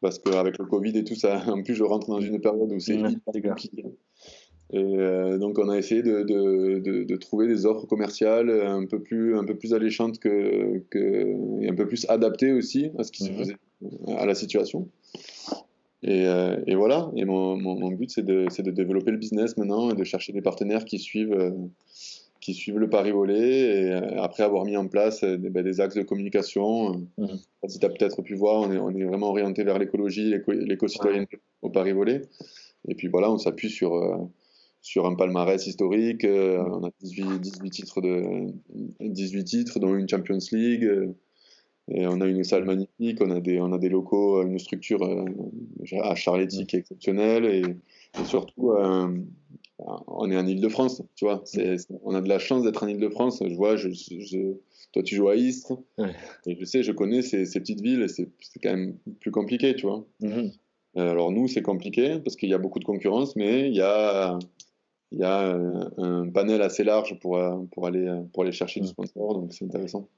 parce qu'avec le Covid et tout ça, en plus, je rentre dans une période où c'est clair. compliqué. Et euh, donc, on a essayé de, de, de, de trouver des offres commerciales un peu plus, un peu plus alléchantes que, que, et un peu plus adaptées aussi à ce qui se Mhm. faisait, à la situation. Et, euh, et voilà, et mon, mon, mon but c'est de, développer le business maintenant et de chercher des partenaires qui suivent, euh, qui suivent le pari volé et euh, après avoir mis en place euh, des, ben, des axes de communication. Mhm. Si tu as peut-être pu voir, on est, on est vraiment orienté vers l'écologie, l'éco- l'éco-citoyenneté au pari volé. Et puis voilà, on s'appuie sur, sur un palmarès historique. on a 18, 18 titres, de, 18 titres, dont une Champions League. Euh, et on a une salle magnifique, on a des, on a des locaux, une structure euh, à Charletti qui est exceptionnelle et, et surtout, euh, on est en Ile-de-France, tu vois. C'est- on a de la chance d'être en Ile-de-France. Je vois, je, je- toi tu joues à Istres, Ouais. et je sais, je connais ces, ces petites villes et c'est, quand même plus compliqué, tu vois. Mhm. Euh, Alors nous, c'est compliqué parce qu'il y a beaucoup de concurrence, mais il y a, il y a euh, un panel assez large pour, euh, pour, aller, pour aller chercher du sponsor, donc c'est intéressant.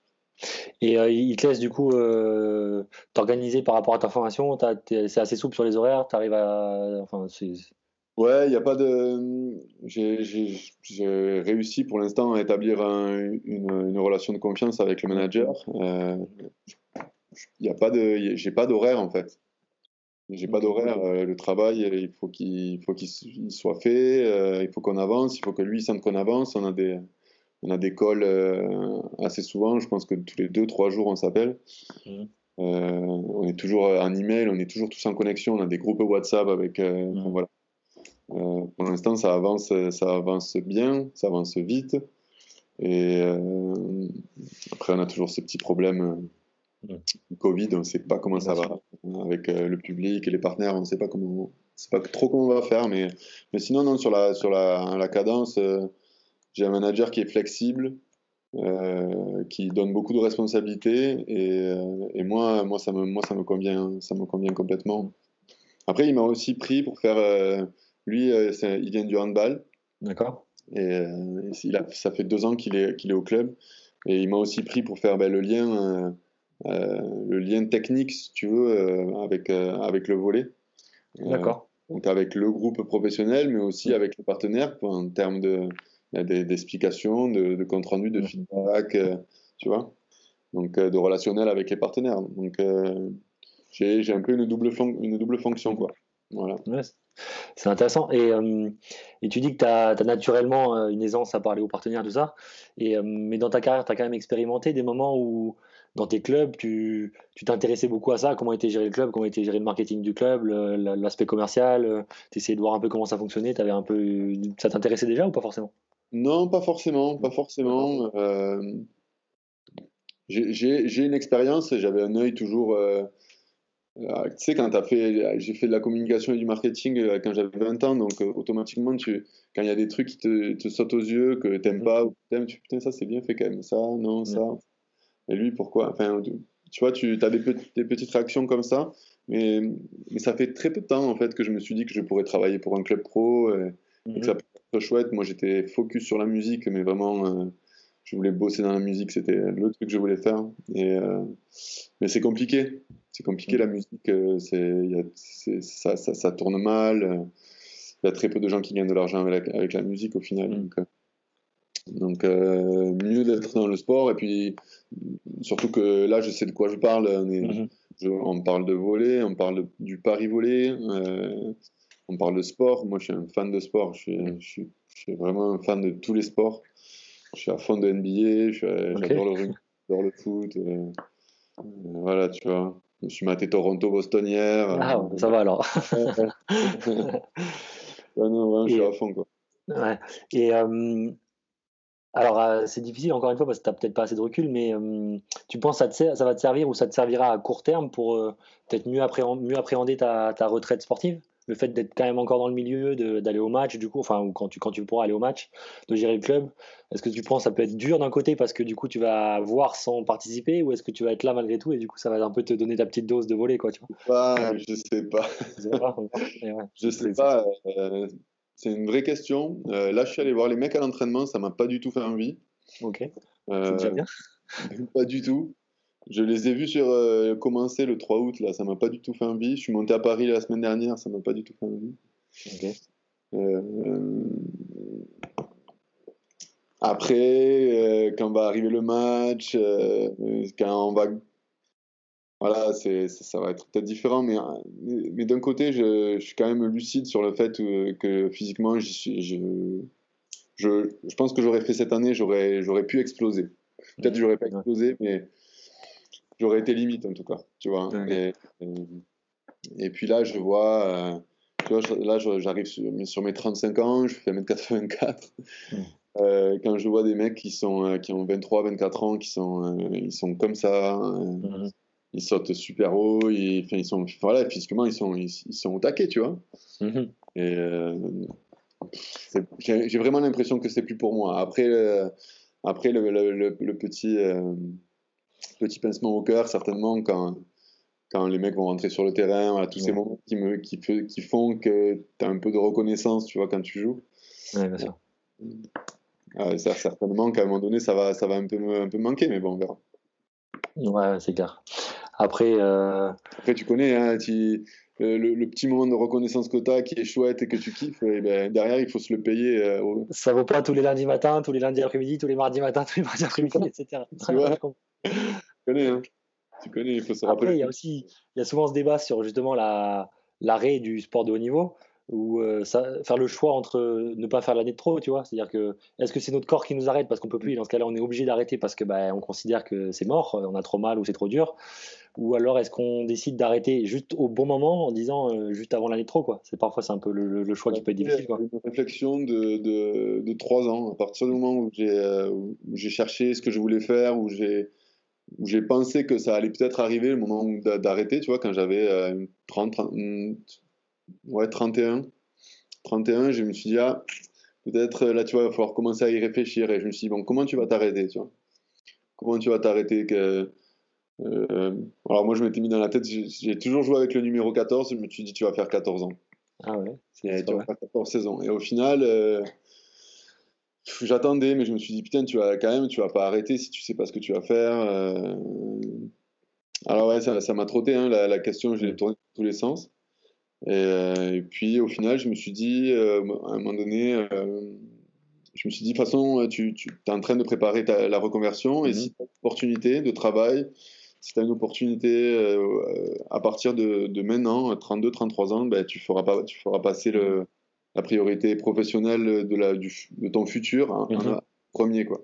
Et euh, il te laisse du coup euh, t'organiser par rapport à ta formation. T'es- C'est assez souple sur les horaires. T'arrives à. Enfin. Ouais, il n'y a pas de. J'ai réussi pour l'instant à établir un- une, une relation de confiance avec le manager. Euh, Il a pas de. J'ai pas d'horaire en fait. J'ai pas d'horaire. Euh, le travail, il faut qu'il il faut qu'il il soit fait. euh, il faut qu'on avance. Il faut que lui sente qu'on avance. On a des on a des calls euh, assez souvent. Je pense que tous les deux trois jours on s'appelle. Mhm. Euh, on est toujours en email. On est toujours tous en connexion. On a des groupes WhatsApp avec. euh, Mhm. voilà. Euh, pour l'instant, ça avance, ça avance bien, ça avance vite. Et euh, après, on a toujours ces petits problèmes euh, Covid, on ne sait pas comment ça va avec euh, le public et les partenaires, on ne sait pas comment, on sait pas trop comment on va faire. Mais, mais sinon, non, sur la, sur la, la cadence, euh, j'ai un manager qui est flexible, euh, qui donne beaucoup de responsabilités, et, euh, et moi, moi, ça me, moi, ça me convient, ça me convient complètement. Après, il m'a aussi pris pour faire. euh, lui, il vient du handball. D'accord. Et, et il a, ça fait deux ans qu'il est, qu'il est au club. Et il m'a aussi pris pour faire ben, le, lien, euh, le lien technique, si tu veux, euh, avec, euh, avec le volet. D'accord. donc avec le groupe professionnel, mais aussi avec les partenaires pour- en termes de, d'explications, de, de compte rendu, de feedback, euh, tu vois. Donc euh, de relationnel avec les partenaires. Donc euh, j'ai un peu une double, une double fonction, quoi. Voilà. Ouais, c'est- intéressant. Et, euh, et tu dis que tu as, naturellement euh, une aisance à parler aux partenaires, tout ça. Et, euh, mais dans ta carrière, tu as quand même expérimenté des moments où, dans tes clubs, tu t'intéressais beaucoup à ça. Comment était géré le club, comment était géré le marketing du club, l'aspect commercial? tu essayais de voir un peu comment ça fonctionnait? T'avais un peu, ça t'intéressait déjà ou pas forcément? Non, pas forcément, pas forcément. Euh, j'ai- une expérience, j'avais un œil toujours. euh, euh, tu sais, quand j'ai fait de la communication et du marketing euh, quand j'avais 20 ans, donc euh, automatiquement, tu, quand il y a des trucs qui te, te sautent aux yeux, que t'aimes pas ou que t'aimes, tu putain, ça c'est bien fait quand même, ça, non, ça. Et lui, pourquoi? Enfin, tu, tu vois, tu as des, petites- des petites réactions comme ça, mais, mais ça fait très peu de temps en fait que je me suis dit que je pourrais travailler pour un club pro. et- et que ça chouette. Moi, j'étais focus sur la musique, mais vraiment, euh, je voulais bosser dans la musique. C'était le truc que je voulais faire. Et, euh, mais c'est compliqué. c'est compliqué la musique, euh, y a- ça, ça, ça tourne mal. Il y a très peu de gens qui gagnent de l'argent avec la, avec la musique au final. Mm. Donc, donc, mieux d'être dans le sport. Et puis, surtout que là, je sais de quoi je parle. On, est- Mhm. je- on parle de volley, on parle du pari euh, on parle de sport. Moi, je suis un fan de sport. Je suis, je suis, je suis vraiment un fan de tous les sports. Je suis à fond de NBA, j'adore le rugby, j'adore le foot. euh, euh, voilà, tu vois. Je me suis maté Toronto-Boston hier. Ah, euh, ça va alors. Ouais, non, vraiment, je suis à fond, quoi. Ouais. Et euh, alors, euh, c'est difficile encore une fois parce que tu n'as peut-être pas assez de recul, mais euh, tu penses que ça, ça va te servir ou ça te servira à court terme pour euh, peut-être mieux, appréhend- mieux appréhender ta, ta retraite sportive? Le fait d'être quand même encore dans le milieu, d'aller au match, du coup, enfin, ou quand tu, quand tu pourras aller au match, de gérer le club, est-ce que tu penses que ça peut être dur d'un côté parce que du coup tu vas voir sans participer ou est-ce que tu vas être là malgré tout et du coup ça va un peu te donner ta petite dose de voler quoi, tu vois? Je sais pas. Je sais pas, C'est- euh, c'est une vraie question. Euh, là, je suis allé voir les mecs à l'entraînement, ça m'a pas du tout fait envie. Ok, c'est Euh, déjà bien. Pas du tout. Je les ai vus sur euh, commencer le 3 août, là, ça m'a pas du tout fait envie. Je suis monté à Paris la semaine dernière, ça m'a pas du tout fait envie. Euh, Après, euh, quand va arriver le match, quand on va. Voilà, c'est, ça, ça va être peut-être différent, mais, mais, mais d'un côté, je, je suis quand même lucide sur le fait que physiquement, suis, je, je, je pense que j'aurais fait cette année, j'aurais, j'aurais pu exploser. Peut-être que j'aurais pas explosé, mais j'aurais été limite en tout cas, tu vois. Ok. Et, et, et puis là, je vois, euh, tu vois, je- là, j'arrive sur, sur mes 35 ans, je fais 1m84. Mm. Euh, quand je vois des mecs qui, sont, euh, qui ont 23, 24 ans, qui sont, ils sont comme ça, Mhm. ils sautent super haut, ils, sont, voilà, physiquement, ils sont, ils, ils sont au taquet, tu vois. Mhm. Et j'ai vraiment l'impression que c'est plus pour moi. Après, après le, le- le- le petit, petit pincement au cœur, certainement, quand, quand les mecs vont rentrer sur le terrain, voilà, tous ces moments qui, me, qui, font que tu as un peu de reconnaissance, tu vois, quand tu joues. Ouais, bien sûr. Euh, ça, certainement qu'à un moment donné, ça va, ça va un, peu, un peu manquer, mais bon, on verra. Ouais, c'est clair. Après, euh, Après, tu connais, hein, tu- le, le petit moment de reconnaissance que tu as qui est chouette et que tu kiffes, et ben, derrière, il faut se le payer. euh, au- ça vaut pas tous les lundis matins, tous les lundis après-midi, tous les mardis matins, tous les mardis après-midi, etc. Tu vois? Tu connais, hein Tu connais, il faut se rappeler. Après, il y a aussi, il y a souvent ce débat sur justement la, l'arrêt du sport de haut niveau, ou euh, faire le choix entre ne pas faire l'année de trop, tu vois. C'est-à-dire que, est-ce que c'est notre corps qui nous arrête parce qu'on peut plus, et dans ce cas-là, on est obligé d'arrêter parce que bah, on considère que c'est mort, on a trop mal ou c'est trop dur, ou alors est-ce qu'on décide d'arrêter juste au bon moment en disant euh, juste avant l'année de trop, quoi. C'est parfois c'est un peu le, le- le choix qui peut être difficile, quoi. Une réflexion de, de, de 3 ans, à partir du moment où j'ai euh, où j'ai cherché ce que je voulais faire, où j'ai j'ai pensé que ça allait peut-être arriver, le moment d'arrêter, tu vois, quand j'avais euh, 30, 30, mm, ouais, 31, 31, je me suis dit, ah, peut-être là, tu vois, il va falloir commencer à y réfléchir, et je me suis dit, bon, comment tu vas t'arrêter, tu vois? Comment tu vas t'arrêter que, euh, Alors moi, je m'étais mis dans la tête, j'ai toujours joué avec le numéro 14, je me suis dit, tu vas faire 14 ans. Ah ouais, tu vas faire 14 saisons. Et au final, euh, j'attendais, mais je me suis dit, putain, tu vas quand même, tu vas pas arrêter si tu sais pas ce que tu vas faire. euh. Alors ouais, ça m'a trotté, hein, la, la question, je l'ai tournée dans tous les sens. Et, euh, et puis au final, je me suis dit, euh, à un moment donné, euh, je me suis dit, de toute façon, tu, tu es en train de préparer ta- la reconversion, et Mhm. si tu as une opportunité de travail, si tu as une opportunité à partir de, de maintenant, 32, 33 ans, ben, tu, feras pas, tu feras passer le, la priorité professionnelle de, la, du, de ton futur en Mhm. premier. Quoi.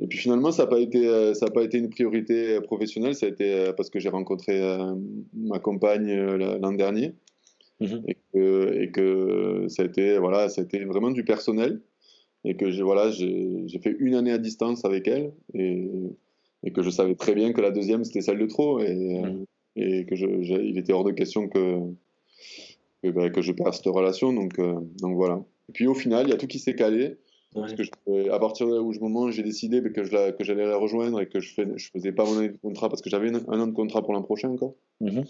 Et puis finalement, ça n'a pas, été, euh, ça a pas été une priorité professionnelle, ça a été euh, parce que j'ai rencontré euh, ma compagne la- l'an dernier Mhm. et que, et que ça, a été, voilà, ça a été vraiment du personnel et que j'ai voilà, j'ai fait une année à distance avec elle et, et que je savais très bien que la deuxième c'était celle de trop et, Mhm. et que je, il était hors de question que, que, ben, que je perde cette relation donc, euh, donc voilà. Et puis au final, il y a tout qui s'est calé. Parce que je- à partir de où je moment où j'ai décidé ben, que je la- que j'allais la rejoindre et que je fais, je faisais pas mon année de contrat parce que j'avais un, an de contrat pour l'an prochain encore Mhm.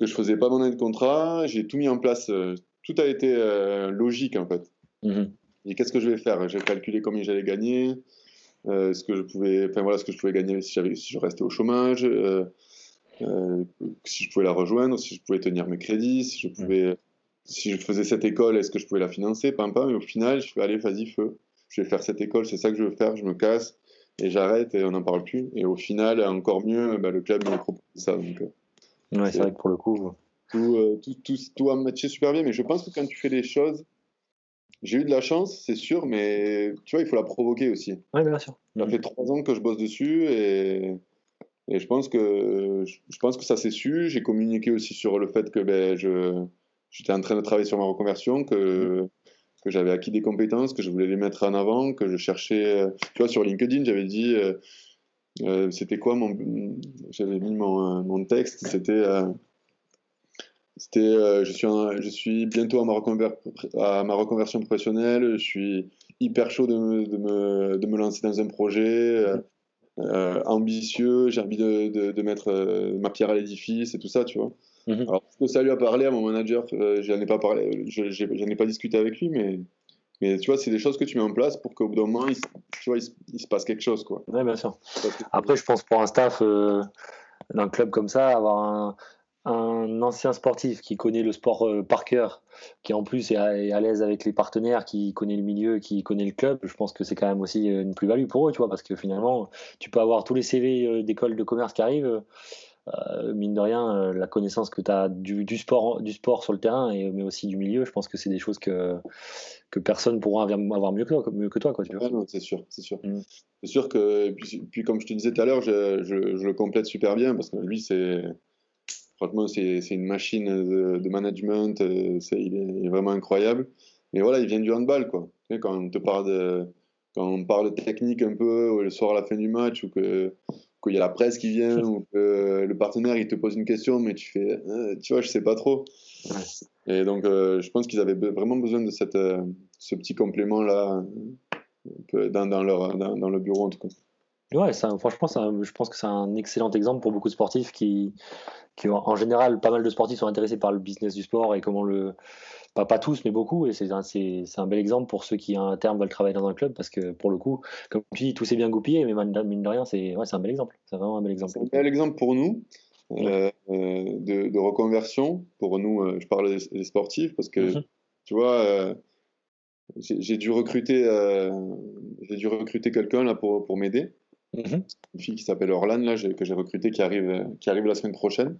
que je faisais pas mon année de contrat, j'ai tout mis en place, euh, tout a été euh, logique en fait. Mhm. Et qu'est-ce que je vais faire? J'ai calculé combien j'allais gagner, euh, ce que je pouvais, enfin voilà, ce que je pouvais gagner si, j'avais, si je restais au chômage, euh, si je pouvais la rejoindre, si je pouvais tenir mes crédits, si je pouvais, si je faisais cette école, est-ce que je pouvais la financer, pas pas. Mais au final, je fais allez, vas-y, feu. Je vais faire cette école, c'est ça que je veux faire. Je me casse et j'arrête et on n'en parle plus. Et au final, encore mieux, bah, le club me propose ça. Donc, euh, ouais, c'est vrai que pour le coup. Tout, euh, tout, tout, tout, a matché super bien, mais je pense que quand tu fais les choses, j'ai eu de la chance, c'est sûr, mais tu vois, il faut la provoquer aussi. Oui, bien sûr. Ça fait trois ans que je bosse dessus et, et je, pense que, je pense que ça s'est su. J'ai communiqué aussi sur le fait que ben, je, j'étais en train de travailler sur ma reconversion, que, que j'avais acquis des compétences, que je voulais les mettre en avant, que je cherchais. Tu vois, sur LinkedIn, j'avais dit. Euh, euh, c'était quoi mon. J'avais mis mon, mon texte, c'était. Euh, c'était, euh, je, suis je suis bientôt à ma, à ma, reconversion professionnelle, je suis hyper chaud de me, de me, de me lancer dans un projet euh, euh ambitieux, j'ai envie de, de, de mettre euh, ma pierre à l'édifice et tout ça, tu vois. Mm -hmm. Alors, que ça lui a parlé à mon manager, euh, j'en ai pas parlé, j'en ai pas discuté avec lui, mais, mais tu vois, c'est des choses que tu mets en place pour qu'au bout d'un moment, il, tu vois, il, il, se passe quelque chose, quoi. Ouais, bien sûr. Après, je pense pour un staff d'un club comme ça, avoir un un ancien sportif qui connaît le sport euh, par cœur, qui en plus est à, l'aise avec les partenaires, qui connaît le milieu, qui connaît le club, je pense que c'est quand même aussi euh, une plus-value pour eux, tu vois, parce que finalement, tu peux avoir tous les CV euh, d'écoles de commerce qui arrivent, mine de rien, la connaissance que tu as du, du, sport, du sport sur le terrain, et, mais aussi du milieu, je pense que c'est des choses que, que personne pourra avoir mieux que toi, mieux que toi quoi, tu vois. C'est sûr, c'est sûr. Mm. C'est sûr que, puis, puis, comme je te disais tout à l'heure, je, je, je, le complète super bien, parce que lui, c'est Franchement, c'est une machine de, de management, euh, il est, vraiment incroyable. Mais voilà, il vient du handball, quoi. Quand on te parle de, quand on parle de technique un peu le soir à la fin du match, ou que qu'il y a la presse qui vient, ou que le partenaire il te pose une question, mais tu fais, euh, tu vois, je sais pas trop. Et donc, euh, je pense qu'ils avaient vraiment besoin de cette, euh, ce petit complément là dans, dans, leur, dans, dans, le bureau en tout cas. Ouais, ça, franchement, ça, je pense que c'est un excellent exemple pour beaucoup de sportifs qui, qui, en général, pas mal de sportifs sont intéressés par le business du sport et comment le. Pas, pas tous, mais beaucoup. Et c'est un, un, bel exemple pour ceux qui, à un terme, veulent travailler dans un club parce que, pour le coup, comme tu dis, tout s'est bien goupillé, mais mine de rien, c'est ouais, un bel exemple. C'est vraiment un bel exemple. C'est un bel exemple pour nous. Euh, euh, de, de, reconversion pour nous, euh, je parle des, des, sportifs parce que mm -hmm. tu vois, euh, j'ai dû recruter, j'ai dû recruter quelqu'un là pour, pour m'aider. Mmh. Une fille qui s'appelle Orlan, là, que j'ai recrutée, qui arrive, qui arrive la semaine prochaine.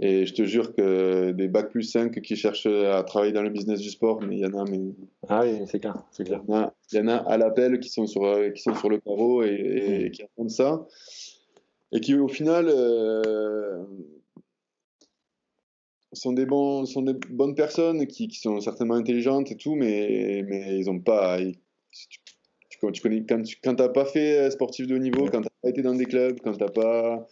Et je te jure que des bacs plus 5 qui cherchent à travailler dans le business du sport, mais il y en a. Mais... Ah oui, c'est clair. Il y, en a à l'appel qui, sont sur, qui sont sur le carreau et, et mmh. qui attendent ça. Et qui, au final, euh, sont, des bons, sont des bonnes personnes qui, qui, sont certainement intelligentes et tout, mais, mais ils n'ont pas. Ils, quand tu connais, quand tu quand pas fait euh, sportif de haut niveau, quand tu n'as pas été dans des clubs, quand t'as pas,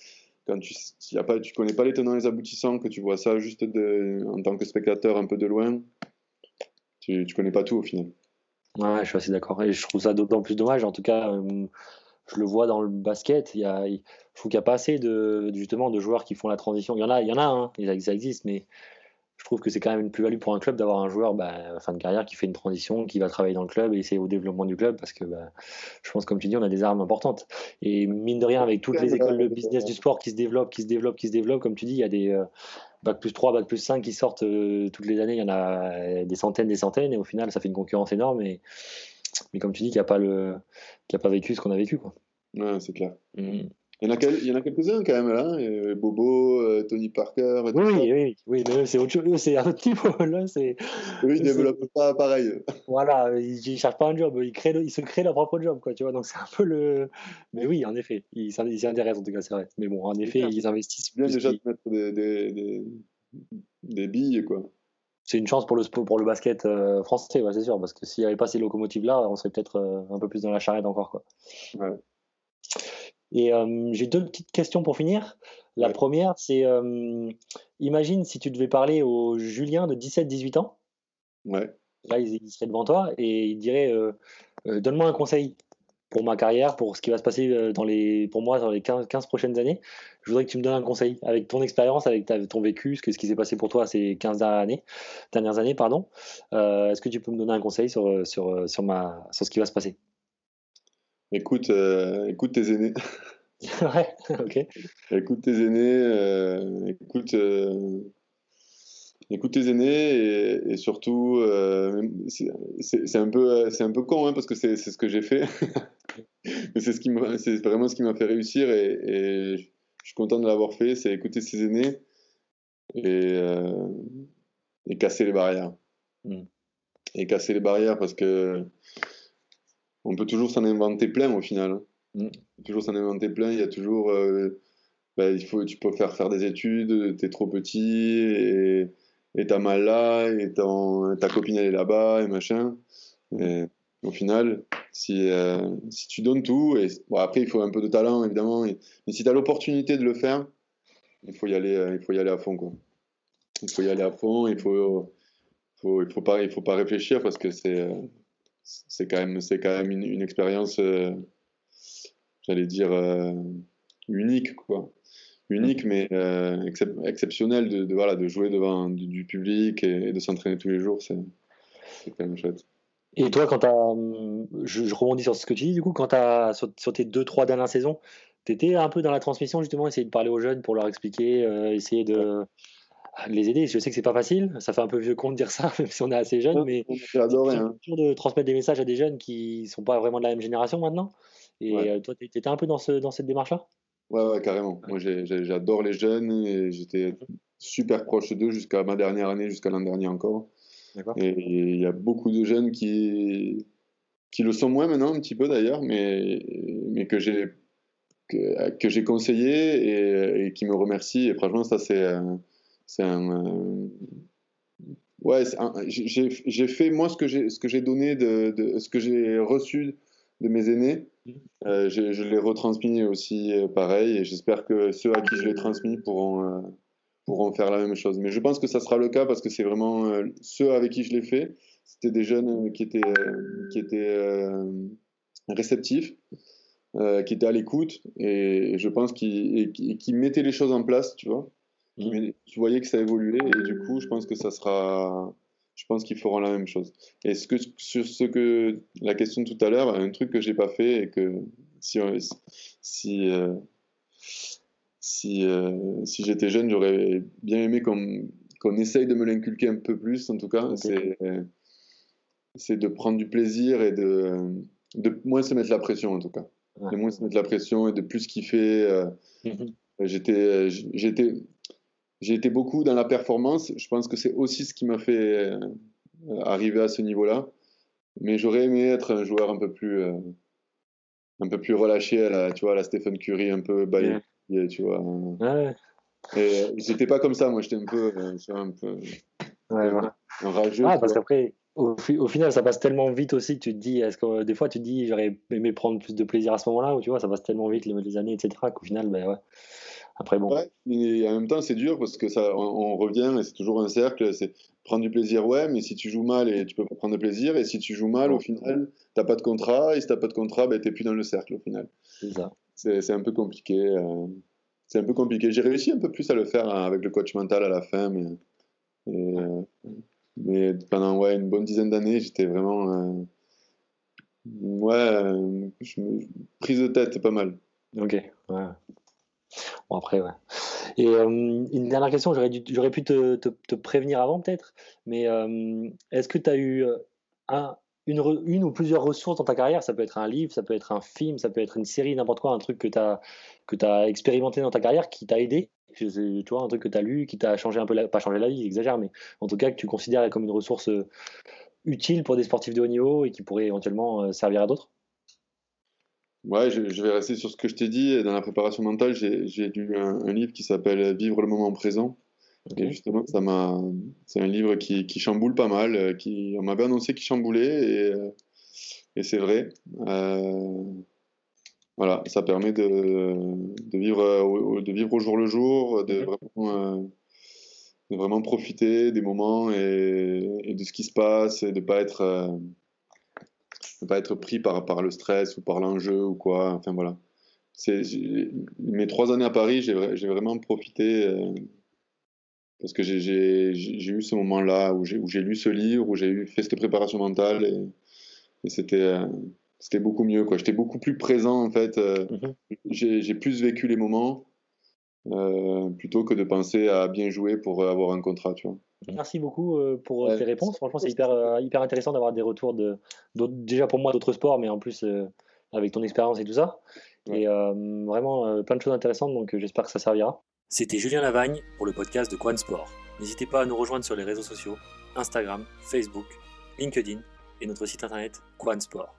quand tu y a pas, tu connais pas les tenants et les aboutissants, que tu vois ça juste de, en tant que spectateur un peu de loin, tu, tu connais pas tout au final. Ouais, je suis assez d'accord. Et je trouve ça d'autant plus dommage. En tout cas, euh, je le vois dans le basket. Il y a, je trouve qu'il n'y a pas assez de, justement de joueurs qui font la transition. Il y en a, il y en a, hein, ça existe, mais je trouve que c'est quand même une plus-value pour un club d'avoir un joueur bah, fin de carrière qui fait une transition, qui va travailler dans le club et essayer au développement du club parce que bah, je pense, comme tu dis, on a des armes importantes. Et mine de rien, avec toutes les écoles de business du sport qui se développent, qui se développent, qui se développent, comme tu dis, il y a des euh, bac plus 3, bac plus 5 qui sortent euh, toutes les années. Il y en a des centaines, des centaines et au final, ça fait une concurrence énorme. Et, mais comme tu dis, qui n'a pas, le, qui a pas vécu ce qu'on a vécu. Quoi. Ouais, c'est clair. Mmh. Il y en a, quel... a quelques-uns quand même là, euh, Bobo, euh, Tony Parker. Oui, oui, oui, oui, mais c'est autre chose, c'est un autre type. Là, c'est. Oui, ils développent pas pareil. Voilà, ils, ne cherchent pas un job, ils, créent, ils se créent leur propre job, quoi, tu vois. Donc c'est un peu le. Mais oui, en effet, ils s'y intéressent en tout cas, c'est vrai. Mais bon, en effet, ils investissent. Bien déjà de mettre des, des, des, des billes, quoi. C'est une chance pour le, pour le basket euh, français, ouais, c'est sûr, parce que s'il n'y avait pas ces locomotives-là, on serait peut-être euh, un peu plus dans la charrette encore, quoi. Ouais. Et euh, j'ai deux petites questions pour finir. La ouais. première, c'est euh, imagine si tu devais parler au Julien de 17-18 ans. Ouais. Là, il, il, serait devant toi et il dirait euh, Donne-moi un conseil pour ma carrière, pour ce qui va se passer dans les, pour moi dans les 15, 15, prochaines années. Je voudrais que tu me donnes un conseil avec ton expérience, avec ta, ton vécu, ce, que, ce qui s'est passé pour toi ces 15 dernières années. Dernières années pardon. Est-ce que tu peux me donner un conseil sur, sur, sur, ma, sur ce qui va se passer? Écoute, euh, écoute tes aînés. ouais, ok. Écoute tes aînés, euh, écoute, euh, écoute tes aînés et, et surtout, c'est un peu, c'est un peu con hein, parce que c'est ce que j'ai fait, mais c'est ce qui m'a- c'est vraiment ce qui m'a fait réussir et, et je suis content de l'avoir fait, c'est écouter ses aînés et, et casser les barrières. Mm. Et casser les barrières parce que on peut toujours s'en inventer plein au final. hein. Mm. Toujours s'en inventer plein. Il y a toujours, euh, bah, il faut, tu peux faire faire des études, t'es trop petit et et t'as mal là et ta copine elle est là-bas et machin. Et au final, si, euh, si tu donnes tout, et bon, après il faut un peu de talent évidemment, et- mais si tu as l'opportunité de le faire, il faut y aller, euh, il faut y aller à fond quoi. Il faut y aller à fond, il faut, faut, il faut pas, il faut pas réfléchir parce que c'est, c'est quand même, c'est quand même une, expérience, euh, j'allais dire euh, unique quoi, unique mais euh, excep- exceptionnelle de, voilà, de jouer devant du, public et, de s'entraîner tous les jours, c'est, quand même chouette. Et toi, quand hum, je, je rebondis sur ce que tu dis, du coup, quand t'as, sur, sur tes deux, trois dernières saisons, t'étais un peu dans la transmission, justement, essayer de parler aux jeunes pour leur expliquer, essayer de les aider. Je sais que c'est pas facile, ça fait un peu vieux con de dire ça, même si on est assez jeune, mais J'ai adoré. Hein. de transmettre des messages à des jeunes qui sont pas vraiment de la même génération maintenant. Et Ouais. euh, toi, t'étais un peu dans, ce, dans cette démarche-là? Ouais, ouais, carrément. Moi, j'adore les jeunes et j'étais super proche d'eux jusqu'à ma dernière année, jusqu'à l'an dernier encore. Et il y a beaucoup de jeunes qui, qui le sont moins maintenant, un petit peu d'ailleurs, mais, mais que j'ai que, que j'ai conseillé et, et qui me remercient. Et franchement, ça, c'est c'est un. euh, Ouais, j'ai fait moi ce que j'ai ce que j'ai donné de, de ce que j'ai reçu de mes aînés. Euh, je, je l'ai retransmis aussi euh, pareil et j'espère que ceux à qui je l'ai transmis pourront, euh, pourront faire la même chose. Mais je pense que ça sera le cas parce que c'est vraiment ceux avec qui je l'ai fait, c'était des jeunes qui étaient, qui étaient réceptifs, qui étaient à l'écoute et, je pense qu'ils qui mettaient les choses en place, tu vois. Mhm. Mais tu voyais que ça évoluait et du coup, je pense que ça sera. Je pense qu'ils feront la même chose. Et ce que, sur ce que la question de tout à l'heure, un truc que j'ai pas fait et que si si euh, si, euh, si j'étais jeune, j'aurais bien aimé qu'on qu'on essaye de me l'inculquer un peu plus. En tout cas, Ok. c'est c'est de prendre du plaisir et de de moins se mettre la pression en tout cas, Ouais. de moins se mettre la pression et de plus kiffer. euh, Mhm. J'étais, j'étais, j'ai été beaucoup dans la performance. Je pense que c'est aussi ce qui m'a fait euh, arriver à ce niveau-là. Mais j'aurais aimé être un joueur un peu plus, euh, un peu plus relâché à la, tu vois, à la Stephen Curry, un peu balayé, tu vois. Ouais, Et euh, j'étais pas comme ça, moi. J'étais un peu, euh, tu vois, un peu ouais, voilà. un rageux. Ah, parce qu'après, au, fi- au final, ça passe tellement vite aussi que tu te dis, est-ce que euh, des fois tu te dis, j'aurais aimé prendre plus de plaisir à ce moment-là, ou tu vois, ça passe tellement vite les, les années, etc., qu'au final, ben ouais. Après, bon. Ouais, mais en même temps, c'est dur parce que ça, on, on revient et c'est toujours un cercle. C'est prendre du plaisir, ouais, mais si tu joues mal et tu peux pas prendre de plaisir, et si tu joues mal, au final, t'as pas de contrat, et si t'as pas de contrat, ben t'es plus dans le cercle au final. C'est ça. C'est un peu compliqué. euh, c'est un peu compliqué. J'ai réussi un peu plus à le faire hein, avec le coach mental à la fin, mais, et, euh, mais pendant ouais, une bonne dizaine d'années, j'étais vraiment euh, ouais, je me- prise de tête pas mal. Ok, ouais. Bon, après, ouais. Et euh, une dernière question, j'aurais pu te, prévenir avant peut-être, mais euh, est-ce que tu as eu euh, un, une, ou plusieurs ressources dans ta carrière? Ça peut être un livre, ça peut être un film, ça peut être une série, n'importe quoi, un truc que tu as, que expérimenté dans ta carrière qui t'a aidé? Tu vois, un truc que tu as lu, qui t'a changé un peu, la, pas changé la vie, j'exagère, mais en tout cas que tu considères comme une ressource utile pour des sportifs de haut niveau et qui pourrait éventuellement servir à d'autres? Ouais, je, je vais rester sur ce que je t'ai dit. Dans la préparation mentale, j'ai lu un, un livre qui s'appelle Vivre le moment présent. Et justement, ça m'a, c'est un livre qui, qui chamboule pas mal. euh, Qui, on m'avait annoncé qu'il chamboulait et, euh, et c'est vrai. Euh, voilà, ça permet de, de vivre, de vivre au jour le jour, de Mhm. vraiment, euh, de vraiment profiter des moments et, et de ce qui se passe et de pas être, euh, de pas être pris par, par le stress ou par l'enjeu ou quoi. Enfin voilà. Mes trois années à Paris, j'ai, vra- j'ai vraiment profité euh, parce que j'ai, eu ce moment-là où j'ai, lu ce livre, où j'ai eu fait cette préparation mentale et, et c'était, euh, c'était beaucoup mieux. J'étais beaucoup plus présent en fait. euh, Mhm. J'ai j'ai plus vécu les moments plutôt que de penser à bien jouer pour avoir un contrat. Tu vois. Merci beaucoup euh, pour euh, Ouais. tes réponses. Franchement, c'est hyper, euh, hyper intéressant d'avoir des retours de, d'autres- déjà pour moi d'autres sports, mais en plus euh, avec ton expérience et tout ça. Ouais. Et euh, vraiment euh, plein de choses intéressantes, donc euh, j'espère que ça servira. C'était Julien Lavagne pour le podcast de Quan Sport. N'hésitez pas à nous rejoindre sur les réseaux sociaux Instagram, Facebook, LinkedIn et notre site internet Quan Sport.